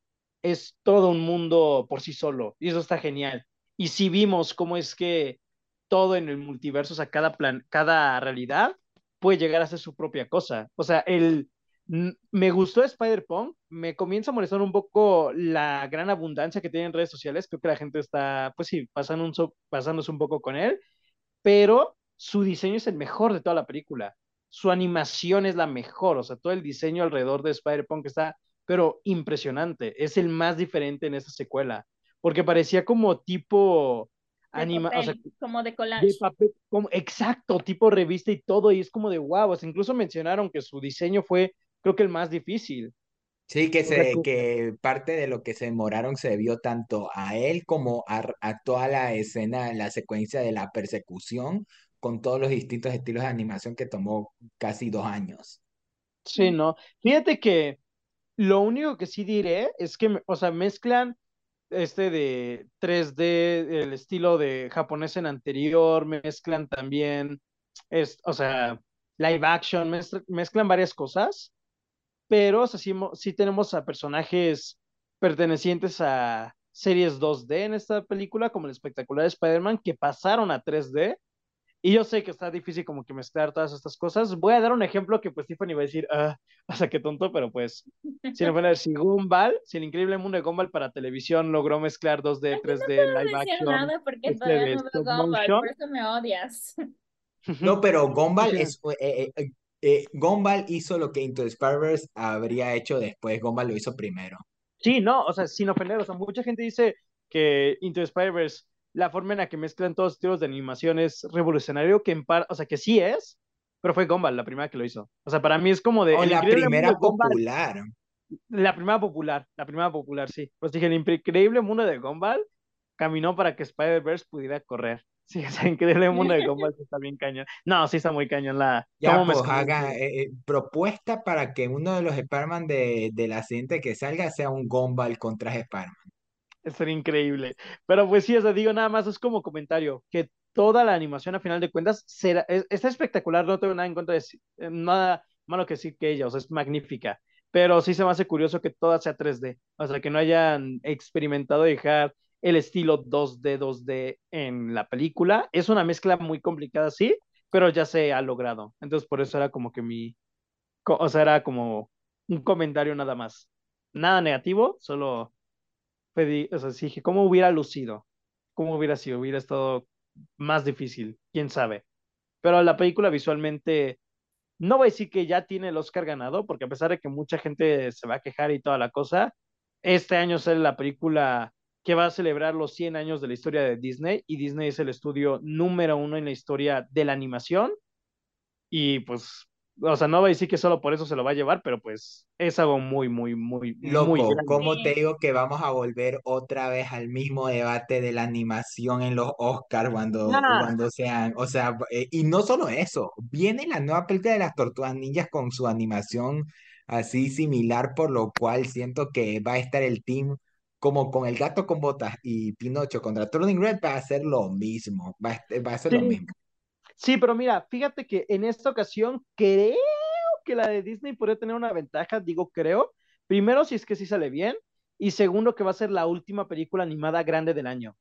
es todo un mundo por sí solo, y eso está genial. Y si vimos cómo es que todo en el multiverso, o sea, cada plan, cada realidad puede llegar a ser su propia cosa. O sea, el me gustó Spider-Punk, me comienza a molestar un poco la gran abundancia que tiene en redes sociales, creo que la gente está, pues sí, pasando un so- pasándose un poco con él, pero su diseño es el mejor de toda la película. Su animación es la mejor, o sea, todo el diseño alrededor de Spider-Punk está, pero impresionante. Es el más diferente en esta secuela, porque parecía como tipo de anima, o sea, papel, como de de collage. papel, como, exacto, tipo revista y todo, y es como de wow, o sea, incluso mencionaron que su diseño fue, creo que el más difícil. Sí, que, se, que parte de lo que se demoraron se debió tanto a él como a, a toda la escena, la secuencia de la persecución con todos los distintos estilos de animación que tomó casi dos años. sí, ¿no? Fíjate que lo único que sí diré es que, o sea, mezclan este de 3D, el estilo de japonés en anterior, mezclan también, es, o sea, live action, mezcl- mezclan varias cosas, pero o sea, sí, sí tenemos a personajes pertenecientes a series 2D en esta película, como el espectacular Spider-Man, que pasaron a 3D. Y yo sé que está difícil como que mezclar todas estas cosas. Voy a dar un ejemplo que pues Tiffany va a decir, ah, <laughs> o sea, qué tonto, pero pues, <laughs> si no fuera, si Gumball, si el increíble mundo de Gumball para televisión logró mezclar 2D, Aquí no 3D, puedo live decir action, nada porque este todavía de no veo Gumball, por eso me odias. <laughs> No, pero Gumball es eh, eh, eh, Gumball hizo lo que Into the Spider-Verse habría hecho después. Gumball lo hizo primero. Sí, no, o sea, sin ofender, o sea, mucha gente dice que Into the Spider-Verse, la forma en la que mezclan todos los estilos de animación es revolucionario, que en par, o sea, que sí es, pero fue Gumball la primera que lo hizo. O sea, para mí es como de O la primera Gumball, popular. la primera popular, la primera popular, sí. Pues dije, el increíble mundo de Gumball caminó para que Spider-Verse pudiera correr. Sí, <laughs> o sea, el increíble mundo de Gumball <laughs> sí está bien cañón. No, sí está muy cañón la, Ya, cómo pues haga eh, eh, propuesta para que uno de los Spider-Man de, de la siguiente que salga sea un Gumball con traje Spider-Man. Sería increíble. Pero pues sí, o sea, digo nada más, es como comentario, que toda la animación a final de cuentas será, es- está espectacular, no tengo nada en contra de eh, nada malo que decir que ella, o sea, es magnífica. Pero sí se me hace curioso que toda sea 3D, o sea, que no hayan experimentado dejar el estilo 2D, 2D en la película. Es una mezcla muy complicada, sí, pero ya se ha logrado. Entonces, por eso era como que mi, o sea, era como un comentario nada más. Nada negativo, solo pedí, o sea, dije, ¿cómo hubiera lucido? ¿Cómo hubiera sido? Hubiera estado más difícil, quién sabe. Pero la película visualmente, no voy a decir que ya tiene el Oscar ganado, porque a pesar de que mucha gente se va a quejar y toda la cosa, este año sale la película que va a celebrar los 100 años de la historia de Disney, y Disney es el estudio número uno en la historia de la animación, y pues, o sea, no voy a decir que solo por eso se lo va a llevar, pero pues es algo muy, muy, muy, muy Loco, grande. ¿cómo te digo que vamos a volver otra vez al mismo debate de la animación en los Oscars cuando, cuando sean, o sea, eh, y no solo eso, viene la nueva película de las Tortugas Ninjas con su animación así similar, por lo cual siento que va a estar el team como con el gato con botas y Pinocho contra Turning Red va a ser lo mismo, va a, est- va a ser lo sí, mismo. Sí, pero mira, fíjate que en esta ocasión creo que la de Disney podría tener una ventaja, digo creo. Primero, si es que sí sale bien. Y segundo, que va a ser la última película animada grande del año.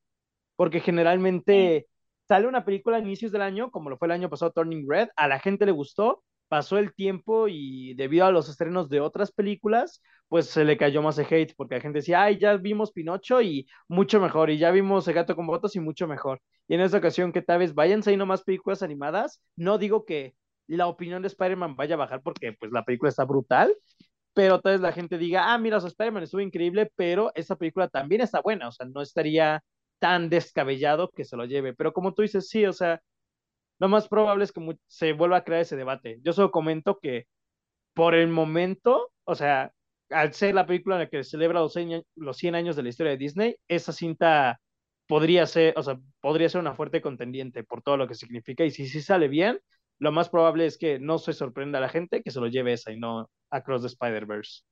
Porque generalmente sale una película a inicios del año, como lo fue el año pasado Turning Red, a la gente le gustó, pasó el tiempo y debido a los estrenos de otras películas, pues se le cayó más de hate, porque la gente decía, ay, ya vimos Pinocho y mucho mejor, y ya vimos El gato con botas y mucho mejor. Y en esta ocasión, que tal vez vayan saliendo más películas animadas, no digo que la opinión de Spider-Man vaya a bajar porque pues la película está brutal, pero tal vez la gente diga, ah, mira, Spider-Man estuvo increíble, pero esta película también está buena, o sea, no estaría tan descabellado que se lo lleve. Pero como tú dices, sí, o sea, lo más probable es que se vuelva a crear ese debate. Yo solo comento que por el momento, o sea, al ser la película en la que celebra los 100 años de la historia de Disney, esa cinta podría ser, o sea, podría ser una fuerte contendiente por todo lo que significa. Y si sí sale bien, lo más probable es que no se sorprenda a la gente que se lo lleve esa y no Across the Spider-Verse.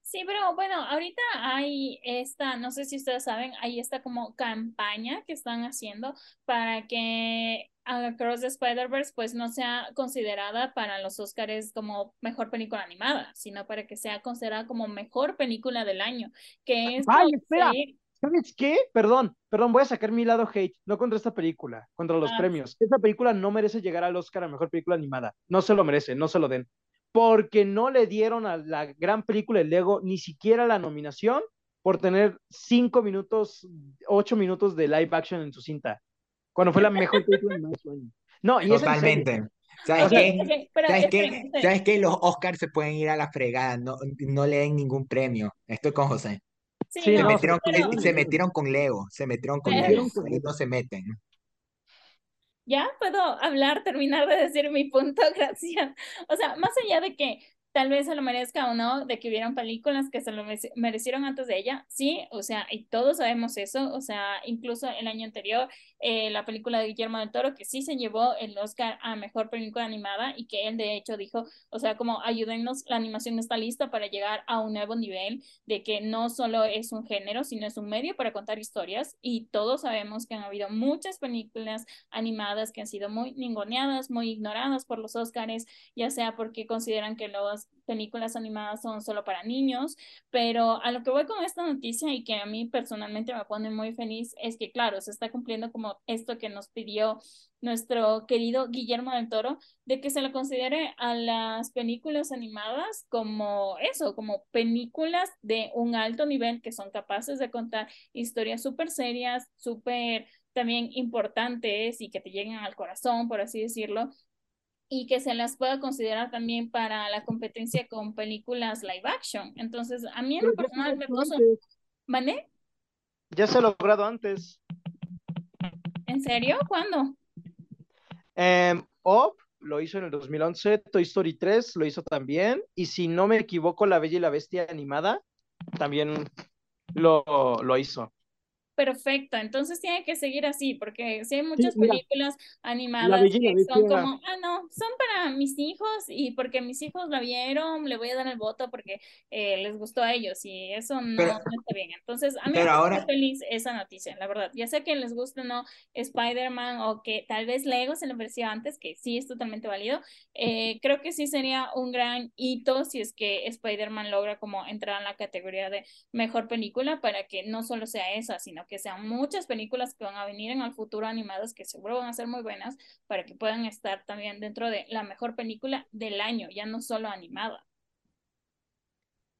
Sí, pero bueno, ahorita hay esta, no sé si ustedes saben, hay esta como campaña que están haciendo para que Across the Spider-Verse pues no sea considerada para los Oscars como mejor película animada, sino para que sea considerada como mejor película del año, que es... ¡Ay, espera! ¿Sabes qué? Perdón, perdón, voy a sacar mi lado hate, no contra esta película, contra los ah. premios. Esta película no merece llegar al Oscar a mejor película animada, no se lo merece, no se lo den porque no le dieron a la gran película El Lego ni siquiera la nominación por tener cinco minutos, ocho minutos de live action en su cinta, cuando fue la mejor película No, y Totalmente. ¿Sabes, qué? ¿Sabes, qué? ¿Sabes qué? Los Oscars se pueden ir a la fregada, no, no le den ningún premio. Estoy con José. se, metieron, se, metieron, con Lego, se metieron con Lego, y no se meten ya puedo hablar, terminar de decir mi punto, <laughs> gracias. O sea, más allá de que tal vez se lo merezca o no, de que hubieran películas que se lo merecieron antes de ella, sí, o sea, y todos sabemos eso, o sea, incluso el año anterior, eh, la película de Guillermo del Toro, que sí se llevó el Oscar a Mejor Película Animada y que él de hecho dijo, o sea, como ayúdennos, la animación está lista para llegar a un nuevo nivel, de que no solo es un género, sino es un medio para contar historias y todos sabemos que han habido muchas películas animadas que han sido muy ningoneadas, muy ignoradas por los Oscars, ya sea porque consideran que los películas animadas son solo para niños, pero a lo que voy con esta noticia y que a mí personalmente me pone muy feliz es que, claro, se está cumpliendo como esto que nos pidió nuestro querido Guillermo del Toro, de que se le considere a las películas animadas como eso, como películas de un alto nivel que son capaces de contar historias súper serias, súper también importantes y que te lleguen al corazón, por así decirlo, y que se las pueda considerar también para la competencia con películas live action. Entonces, a mí en lo personal me puso... ¿Vale? Ya se ha logrado antes. ¿En serio? ¿Cuándo? Eh, lo hizo en el 2011, Toy Story 3 lo hizo también, y si no me equivoco, La Bella y la Bestia animada también lo, lo hizo perfecto, entonces tiene que seguir así, porque si hay muchas películas animadas que son como, ah, no, son para mis hijos y porque mis hijos la vieron, le voy a dar el voto porque eh, les gustó a ellos y eso no, está bien. Entonces, a mí me ahora... feliz esa noticia, la verdad. Ya sé que les guste o no Spider-Man o que tal vez Lego se le ofreció antes, que sí es totalmente válido, eh, creo que sí sería un gran hito si es que Spider-Man logra como entrar en la categoría de mejor película para que no solo sea esa, sino que sean muchas películas que van a venir en el futuro animadas que seguro van a ser muy buenas para que puedan estar también dentro de la mejor película del año, ya no solo animada.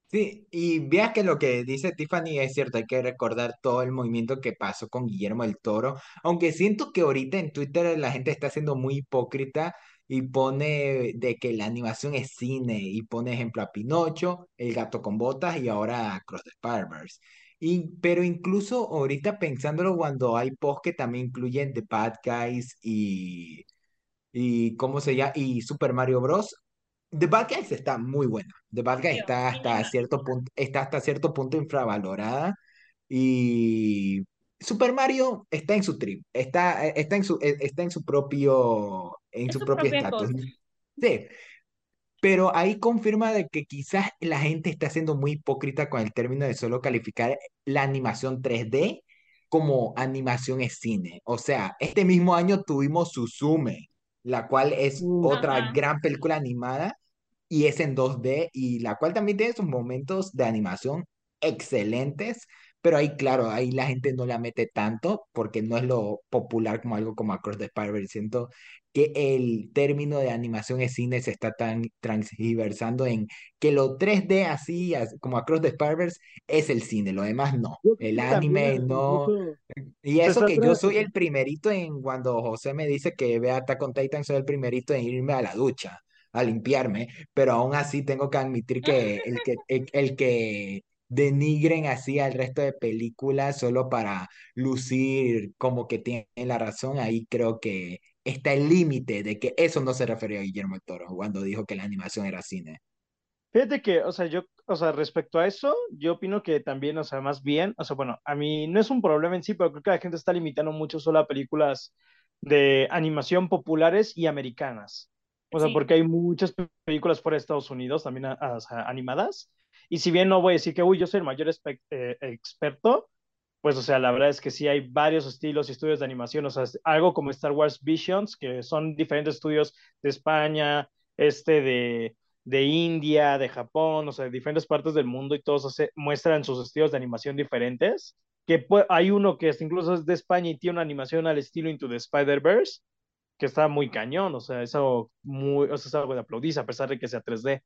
Sí, y veas que lo que dice Tiffany es cierto, hay que recordar todo el movimiento que pasó con Guillermo del Toro, aunque siento que ahorita en Twitter la gente está siendo muy hipócrita y pone de que la animación es cine y pone ejemplo a Pinocho, El gato con botas y ahora Cross the Spider-Verse. Y, pero incluso ahorita pensándolo cuando hay posts que también incluyen The Bad Guys y, y ¿cómo se llama? Y Super Mario Bros. The Bad Guys está muy buena. The Bad Guys está hasta cierto punto, está hasta cierto punto infravalorada. Y Super Mario está en su trip, está, está en su, está en su propio, en su propio estatus. Sí, pero ahí confirma de que quizás la gente está siendo muy hipócrita con el término de solo calificar la animación 3D como animación es cine. O sea, este mismo año tuvimos Suzume, la cual es mm. otra gran película animada y es en 2D y la cual también tiene sus momentos de animación excelentes, pero ahí, claro, ahí la gente no la mete tanto porque no es lo popular como algo como Across the Spider-Verse. Siento que el término de animación en cine se está tan transversando en que lo 3D así como Across the Spider-Verse es el cine, lo demás no. El anime no. Y eso que yo soy el primerito en cuando José me dice que vea Attack on Titan, soy el primerito en irme a la ducha a limpiarme, pero aún así tengo que admitir que el que, el que denigren así al resto de películas solo para lucir como que tienen la razón, ahí creo que está el límite de que eso no se refería a Guillermo del Toro cuando dijo que la animación era cine. Fíjate que, o sea, yo, o sea, respecto a eso, yo opino que también, o sea, más bien, o sea, bueno, a mí no es un problema en sí, pero creo que la gente está limitando mucho solo a películas de animación populares y americanas. O sea, porque hay muchas películas fuera de Estados Unidos también animadas y si bien no voy a decir que, uy, yo soy el mayor eh, experto, pues, o sea, la verdad es que sí hay varios estilos y estudios de animación, o sea, algo como Star Wars Visions, que son diferentes estudios de España, este de, de India, de Japón, o sea, de diferentes partes del mundo y todos muestran sus estilos de animación diferentes. Que hay uno que es, incluso es de España y tiene una animación al estilo Into the Spider-Verse, que está muy cañón, o sea, eso muy, o sea, es algo de aplaudir, a pesar de que sea 3D.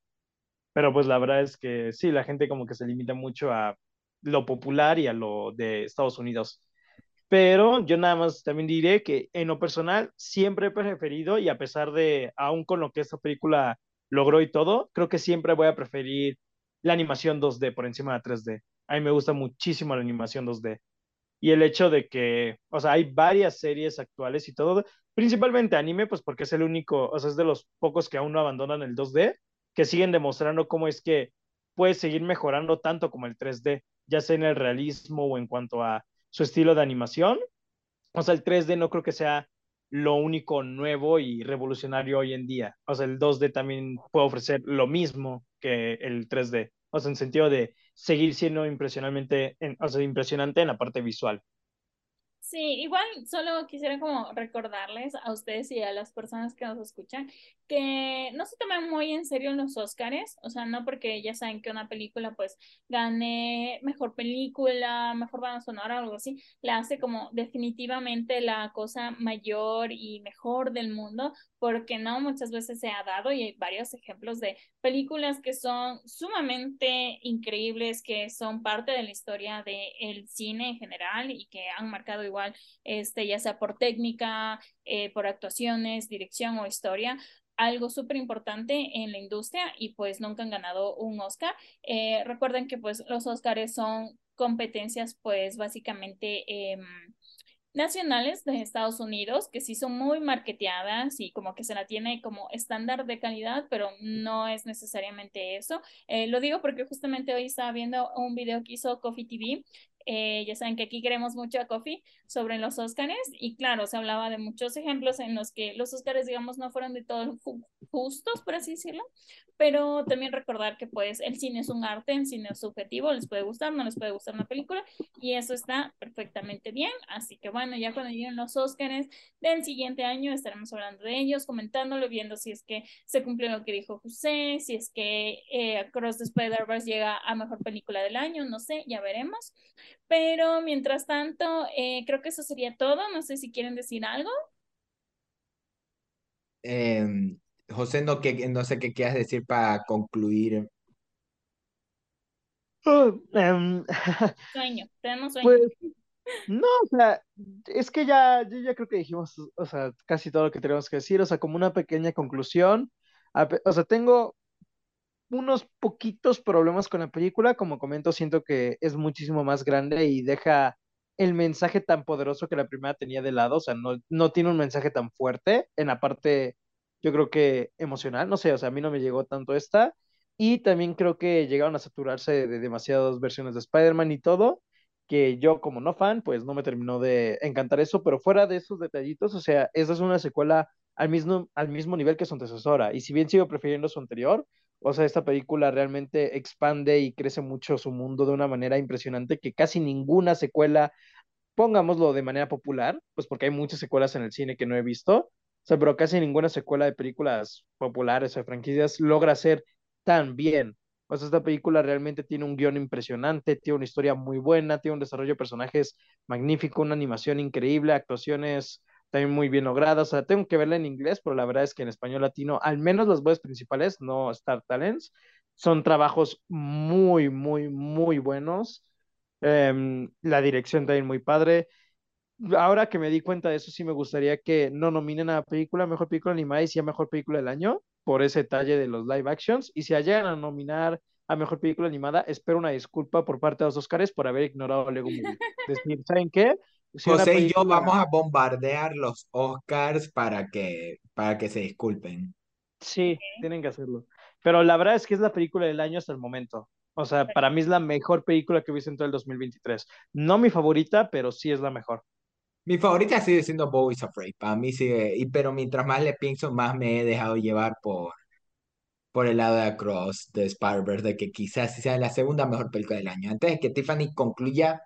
Pero pues la verdad es que sí, la gente como que se limita mucho a lo popular y a lo de Estados Unidos. Pero yo nada más también diré que en lo personal siempre he preferido y a pesar de, aún con lo que esta película logró y todo, creo que siempre voy a preferir la animación 2D por encima de 3D. A mí me gusta muchísimo la animación 2D. Y el hecho de que, o sea, hay varias series actuales y todo, principalmente anime, pues porque es el único, o sea, es de los pocos que aún no abandonan el 2D, que siguen demostrando cómo es que puede seguir mejorando tanto como el 3D, ya sea en el realismo o en cuanto a su estilo de animación. O sea, el 3D no creo que sea lo único nuevo y revolucionario hoy en día. O sea, el 2D también puede ofrecer lo mismo que el 3D. O sea, en sentido de seguir siendo impresionantemente, o sea, impresionante en la parte visual. Sí, igual solo quisiera como recordarles a ustedes y a las personas que nos escuchan que no se toman muy en serio los Óscares, o sea, no porque ya saben que una película pues gane mejor película, mejor banda sonora o algo así, la hace como definitivamente la cosa mayor y mejor del mundo, porque no muchas veces se ha dado y hay varios ejemplos de películas que son sumamente increíbles, que son parte de la historia del cine en general y que han marcado igual, este, ya sea por técnica, eh, por actuaciones, dirección o historia, algo súper importante en la industria y pues nunca han ganado un Oscar. Eh, recuerden que pues los Oscars son competencias pues básicamente... Eh, nacionales de Estados Unidos que sí son muy marketeadas y como que se la tiene como estándar de calidad, pero no es necesariamente eso. Eh, lo digo porque justamente hoy estaba viendo un video que hizo Coffee TV. Eh, ya saben que aquí queremos mucho a Coffee sobre los Óscares y claro, se hablaba de muchos ejemplos en los que los Óscares, digamos, no fueron de todo justos, por así decirlo, pero también recordar que pues el cine es un arte, el cine es subjetivo, les puede gustar, no les puede gustar una película y eso está perfectamente bien, así que bueno, ya cuando lleguen los Óscares del siguiente año estaremos hablando de ellos, comentándolo, viendo si es que se cumplió lo que dijo José, si es que eh, Across the Spider-Verse llega a mejor película del año, no sé, ya veremos, pero mientras tanto, eh, creo que eso sería todo, no sé si quieren decir algo. Eh, José, no, que, no sé qué quieras decir para concluir. Oh, em, <laughs> sueño, tenemos sueño. Pues, no, o sea, es que ya, ya creo que dijimos, o sea, casi todo lo que tenemos que decir, o sea, como una pequeña conclusión. O sea, tengo unos poquitos problemas con la película, como comento, siento que es muchísimo más grande y deja el mensaje tan poderoso que la primera tenía de lado, o sea, no, no tiene un mensaje tan fuerte en la parte yo creo que emocional, no sé, o sea, a mí no me llegó tanto esta, y también creo que llegaron a saturarse de demasiadas versiones de Spider-Man y todo, que yo como no fan, pues no me terminó de encantar eso, pero fuera de esos detallitos, o sea, esa es una secuela al mismo, al mismo nivel que su antecesora, y si bien sigo prefiriendo su anterior, o sea, esta película realmente expande y crece mucho su mundo de una manera impresionante que casi ninguna secuela, pongámoslo de manera popular, pues porque hay muchas secuelas en el cine que no he visto, sea, pero casi ninguna secuela de películas populares o franquicias logra ser tan bien. O sea, esta película realmente tiene un guion impresionante, tiene una historia muy buena, tiene un desarrollo de personajes magnífico, una animación increíble, actuaciones también muy bien logradas. O sea, tengo que verla en inglés, pero la verdad es que en español latino, al menos las voces principales, no Star Talents, son trabajos muy, muy, muy buenos. Em, la dirección también muy padre. Ahora que me di cuenta de eso, sí me gustaría que no nominen a película, mejor película animada y sí a mejor película del año por ese detalle de los live actions. Y si llegan a nominar a mejor película animada, espero una disculpa por parte de los Oscars por haber ignorado Lego Movie. <laughs> Decir, ¿saben qué? Si José y yo vamos a bombardear los Oscars para que, para que se disculpen. Sí, tienen que hacerlo. Pero la verdad es que es la película del año hasta el momento. O sea, para mí es la mejor película que he visto en todo el 2023. No mi favorita, pero sí es la mejor. Mi favorita sigue siendo Bo is Afraid. Para mí sigue, y, pero mientras más le pienso, más me he dejado llevar por, por el lado de Across de Spider-Verse, de que quizás sea la segunda mejor película del año. Antes de que Tiffany concluya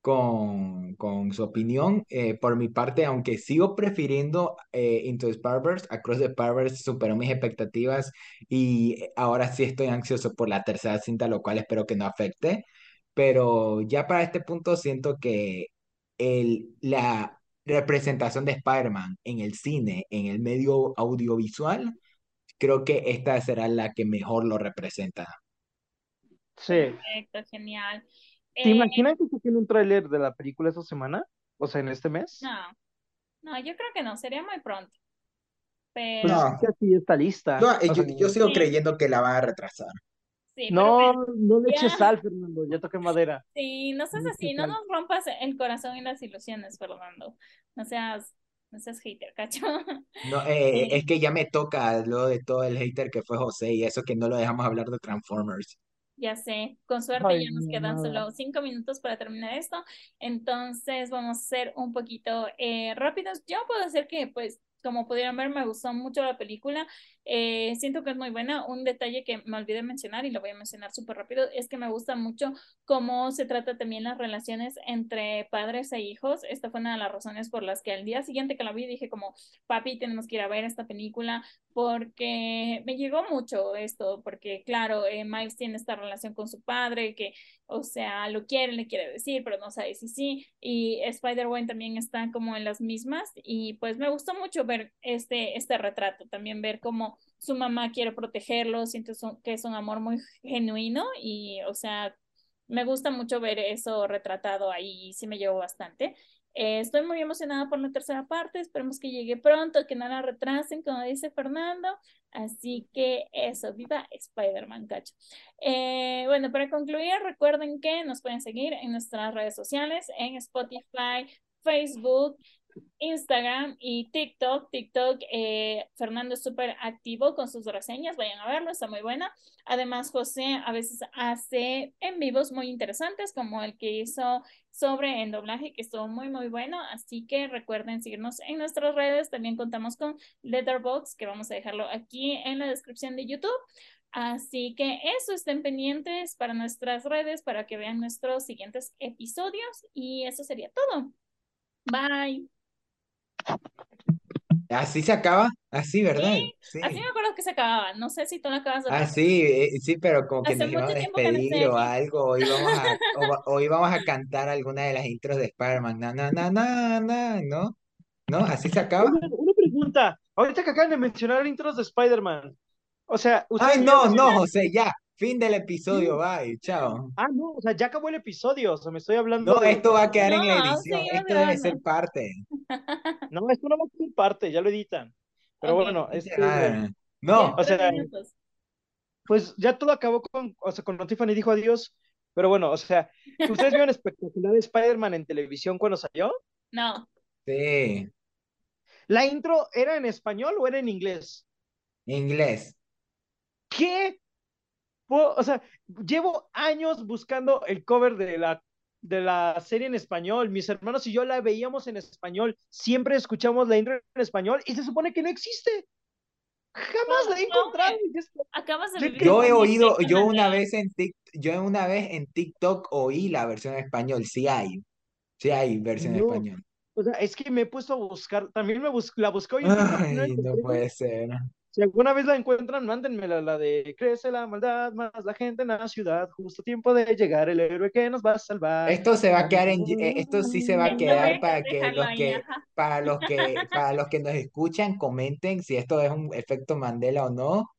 con, con su opinión, eh, por mi parte, aunque sigo prefiriendo eh, Into Spider-Verse, Across the Spider-Verse superó mis expectativas y ahora sí estoy ansioso por la tercera cinta, lo cual espero que no afecte. Pero ya para este punto siento que el, la representación de Spider-Man en el cine, en el medio audiovisual, creo que esta será la que mejor lo representa. Sí. Perfecto, genial. ¿Te eh, imaginas que se tiene un tráiler de la película esta semana? O sea, en este mes. No, no, yo creo que no, sería muy pronto. Pero... no. sí está lista. yo, sigo creyendo que la van a retrasar no, no le eches sal, Fernando, ya toqué madera. Sí, no seas así, no nos rompas el corazón y las ilusiones, Fernando. No seas, no seas hater, cacho. No, eh, es que ya me toca lo de todo el hater que fue José y eso que no lo dejamos hablar de Transformers. Ya sé, con suerte ya nos quedan solo cinco minutos para terminar esto, entonces vamos a ser un poquito eh, rápidos. Yo puedo decir que pues como pudieron ver, me gustó mucho la película. Eh, siento que es muy buena. Un detalle que me olvidé mencionar y lo voy a mencionar súper rápido es que me gusta mucho cómo se trata también las relaciones entre padres e hijos. Esta fue una de las razones por las que al día siguiente que la vi dije como, papi, tenemos que ir a ver esta película porque me llegó mucho esto, porque claro, eh, Miles tiene esta relación con su padre que, o sea, lo quiere, le quiere decir, pero no sabe si sí. Y Spider-Man también está como en las mismas y pues me gustó mucho ver este, este retrato, también ver cómo su mamá quiere protegerlo, siento que es un amor muy genuino y, o sea, me gusta mucho ver eso retratado ahí, sí me llevó bastante. Eh, estoy muy emocionada por la tercera parte, esperemos que llegue pronto, que no la retrasen, como dice Fernando. Así que eso, viva Spider-Man, cacho. Eh, bueno, para concluir, recuerden que nos pueden seguir en nuestras redes sociales, en Spotify, Facebook, Instagram y TikTok. TikTok, eh, Fernando es súper activo con sus reseñas, vayan a verlo, está muy buena. Además, José a veces hace en vivos muy interesantes, como el que hizo sobre el doblaje, que estuvo muy, muy bueno. Así que recuerden seguirnos en nuestras redes. También contamos con Letterboxd, que vamos a dejarlo aquí en la descripción de YouTube. Así que eso, estén pendientes para nuestras redes para que vean nuestros siguientes episodios. Y eso sería todo. Bye. Así se acaba, así, ¿verdad? Sí, así me acuerdo que se acababa. No sé si tú lo acabas de Ah, sí, eh, sí, pero como que nos íbamos a despedir o algo, o íbamos a, o, íbamos a cantar alguna de las intros de Spider-Man. Na, na, na, na, na, ¿no? ¿No? ¿Así se acaba? Una, pregunta. Ahorita que acaban de mencionar intros de Spider-Man. O sea, Ay, no, no, José, ya. Fin del episodio, bye, chao. Ah, no, o sea, ya acabó el episodio, o sea, me estoy hablando. No, esto va a quedar en la edición, esto debe ser parte. <laughs> No, esto no va a ser parte, ya lo editan. Pero bueno, este, no, o sea, pues ya todo acabó con, o sea, con Tiffany dijo adiós, pero bueno, o sea, ¿ustedes vieron <laughs> espectacular de Spider-Man en televisión cuando salió? No. Sí. ¿La intro era en español o era en inglés? Inglés. ¿Qué? O sea, llevo años buscando el cover de la, de la serie en español. Mis hermanos y yo la veíamos en español. Siempre escuchamos la intro en español y se supone que no existe. Jamás la he encontrado. Acabas de yo he oído, yo una vez en yo una vez en TikTok oí la versión en español. Sí hay. Sí hay versión en español. O sea, es que me he puesto a buscar, también me la buscó Ay, no puede ser. Si alguna vez la encuentran, mándenmela, la de crece la maldad, más la gente en la ciudad, justo tiempo de llegar el héroe que nos va a salvar. Esto se va a quedar en, eh, esto sí se va a quedar para que los que, para los que, para los que nos escuchan, comenten si esto es un efecto Mandela o no.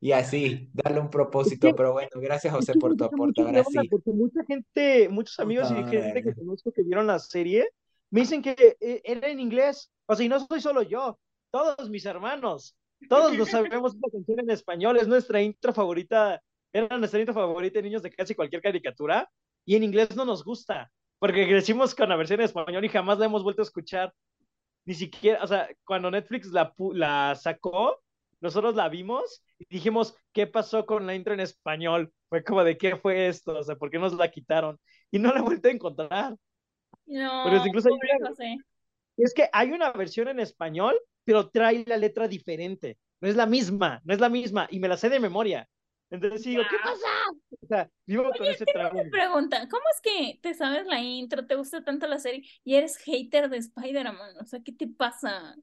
Y así, darle un propósito. Pero bueno, gracias José por tu aporte. Ahora sí. porque mucha gente, muchos amigos y gente que conozco que vieron la serie, me dicen que eh, era en inglés. O sea, y no soy solo yo, todos mis hermanos, todos nos sabemos esta canción en español, es nuestra intro favorita, era nuestra intro favorita de niños de casi cualquier caricatura, y en inglés no nos gusta, porque crecimos con la versión en español y jamás la hemos vuelto a escuchar. Ni siquiera, o sea, cuando Netflix la, la sacó, nosotros la vimos y dijimos, ¿qué pasó con la intro en español? Fue como de, ¿qué fue esto? O sea, ¿por qué nos la quitaron? Y no la he vuelto a encontrar. No, Pero incluso hay una- es que hay una versión en español, pero trae la letra diferente. No es la misma, no es la misma. Y me la sé de memoria. Entonces digo, ¿qué pasa? O sea, vivo con ese trauma. Pregunta, ¿cómo es que te sabes la intro, te gusta tanto la serie y eres hater de Spider-Man? O sea, ¿qué te pasa?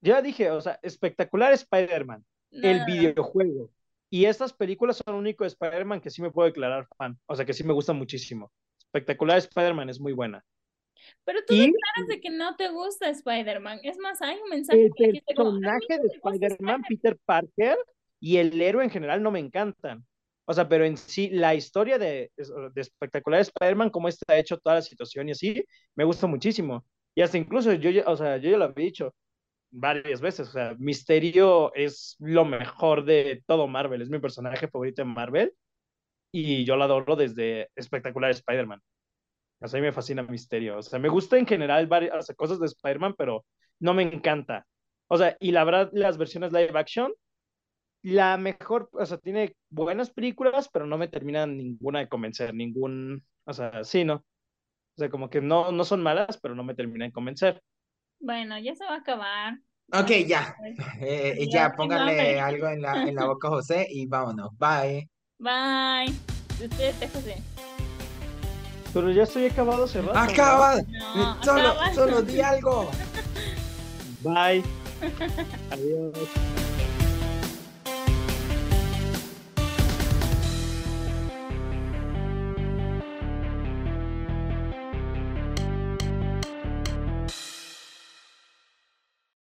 Ya dije, o sea, espectacular Spider-Man, el videojuego. Y estas películas son el único Spider-Man que sí me puedo declarar fan. O sea, que sí me gusta muchísimo. Espectacular Spider-Man es muy buena. Pero tú Y declaras de que no te gusta Spider-Man. Es más, hay un mensaje el que dijiste como, "A mí personaje de Spider-Man, Spider-Man". Peter Parker, y el héroe en general no me encantan. O sea, pero en sí, la historia de, de espectacular Spider-Man, cómo está hecho toda la situación y así, me gusta muchísimo. Y hasta incluso yo, o sea, yo ya lo había dicho varias veces, o sea, Misterio es lo mejor de todo Marvel, es mi personaje favorito en Marvel y yo lo adoro desde espectacular Spider-Man. O sea, a mí me fascina Misterio. O sea, me gusta en general varias o sea, cosas de Spider-Man, pero no me encanta. O sea, y la verdad, las versiones live action, la mejor, o sea, tiene buenas películas, pero no me terminan ninguna de convencer, ningún, o sea, sí, ¿no? O sea, como que no, no son malas, pero no me terminan de convencer. Bueno, ya se va a acabar. Ok, ya. <laughs> Eh, Adiós, ya, póngale algo en la, en la boca a José y vámonos. Bye. Bye. Despídete, José. Pero ya estoy acabado hace rato. Acaba. No, Solo, acaba. solo di algo. Bye. Adiós. <laughs>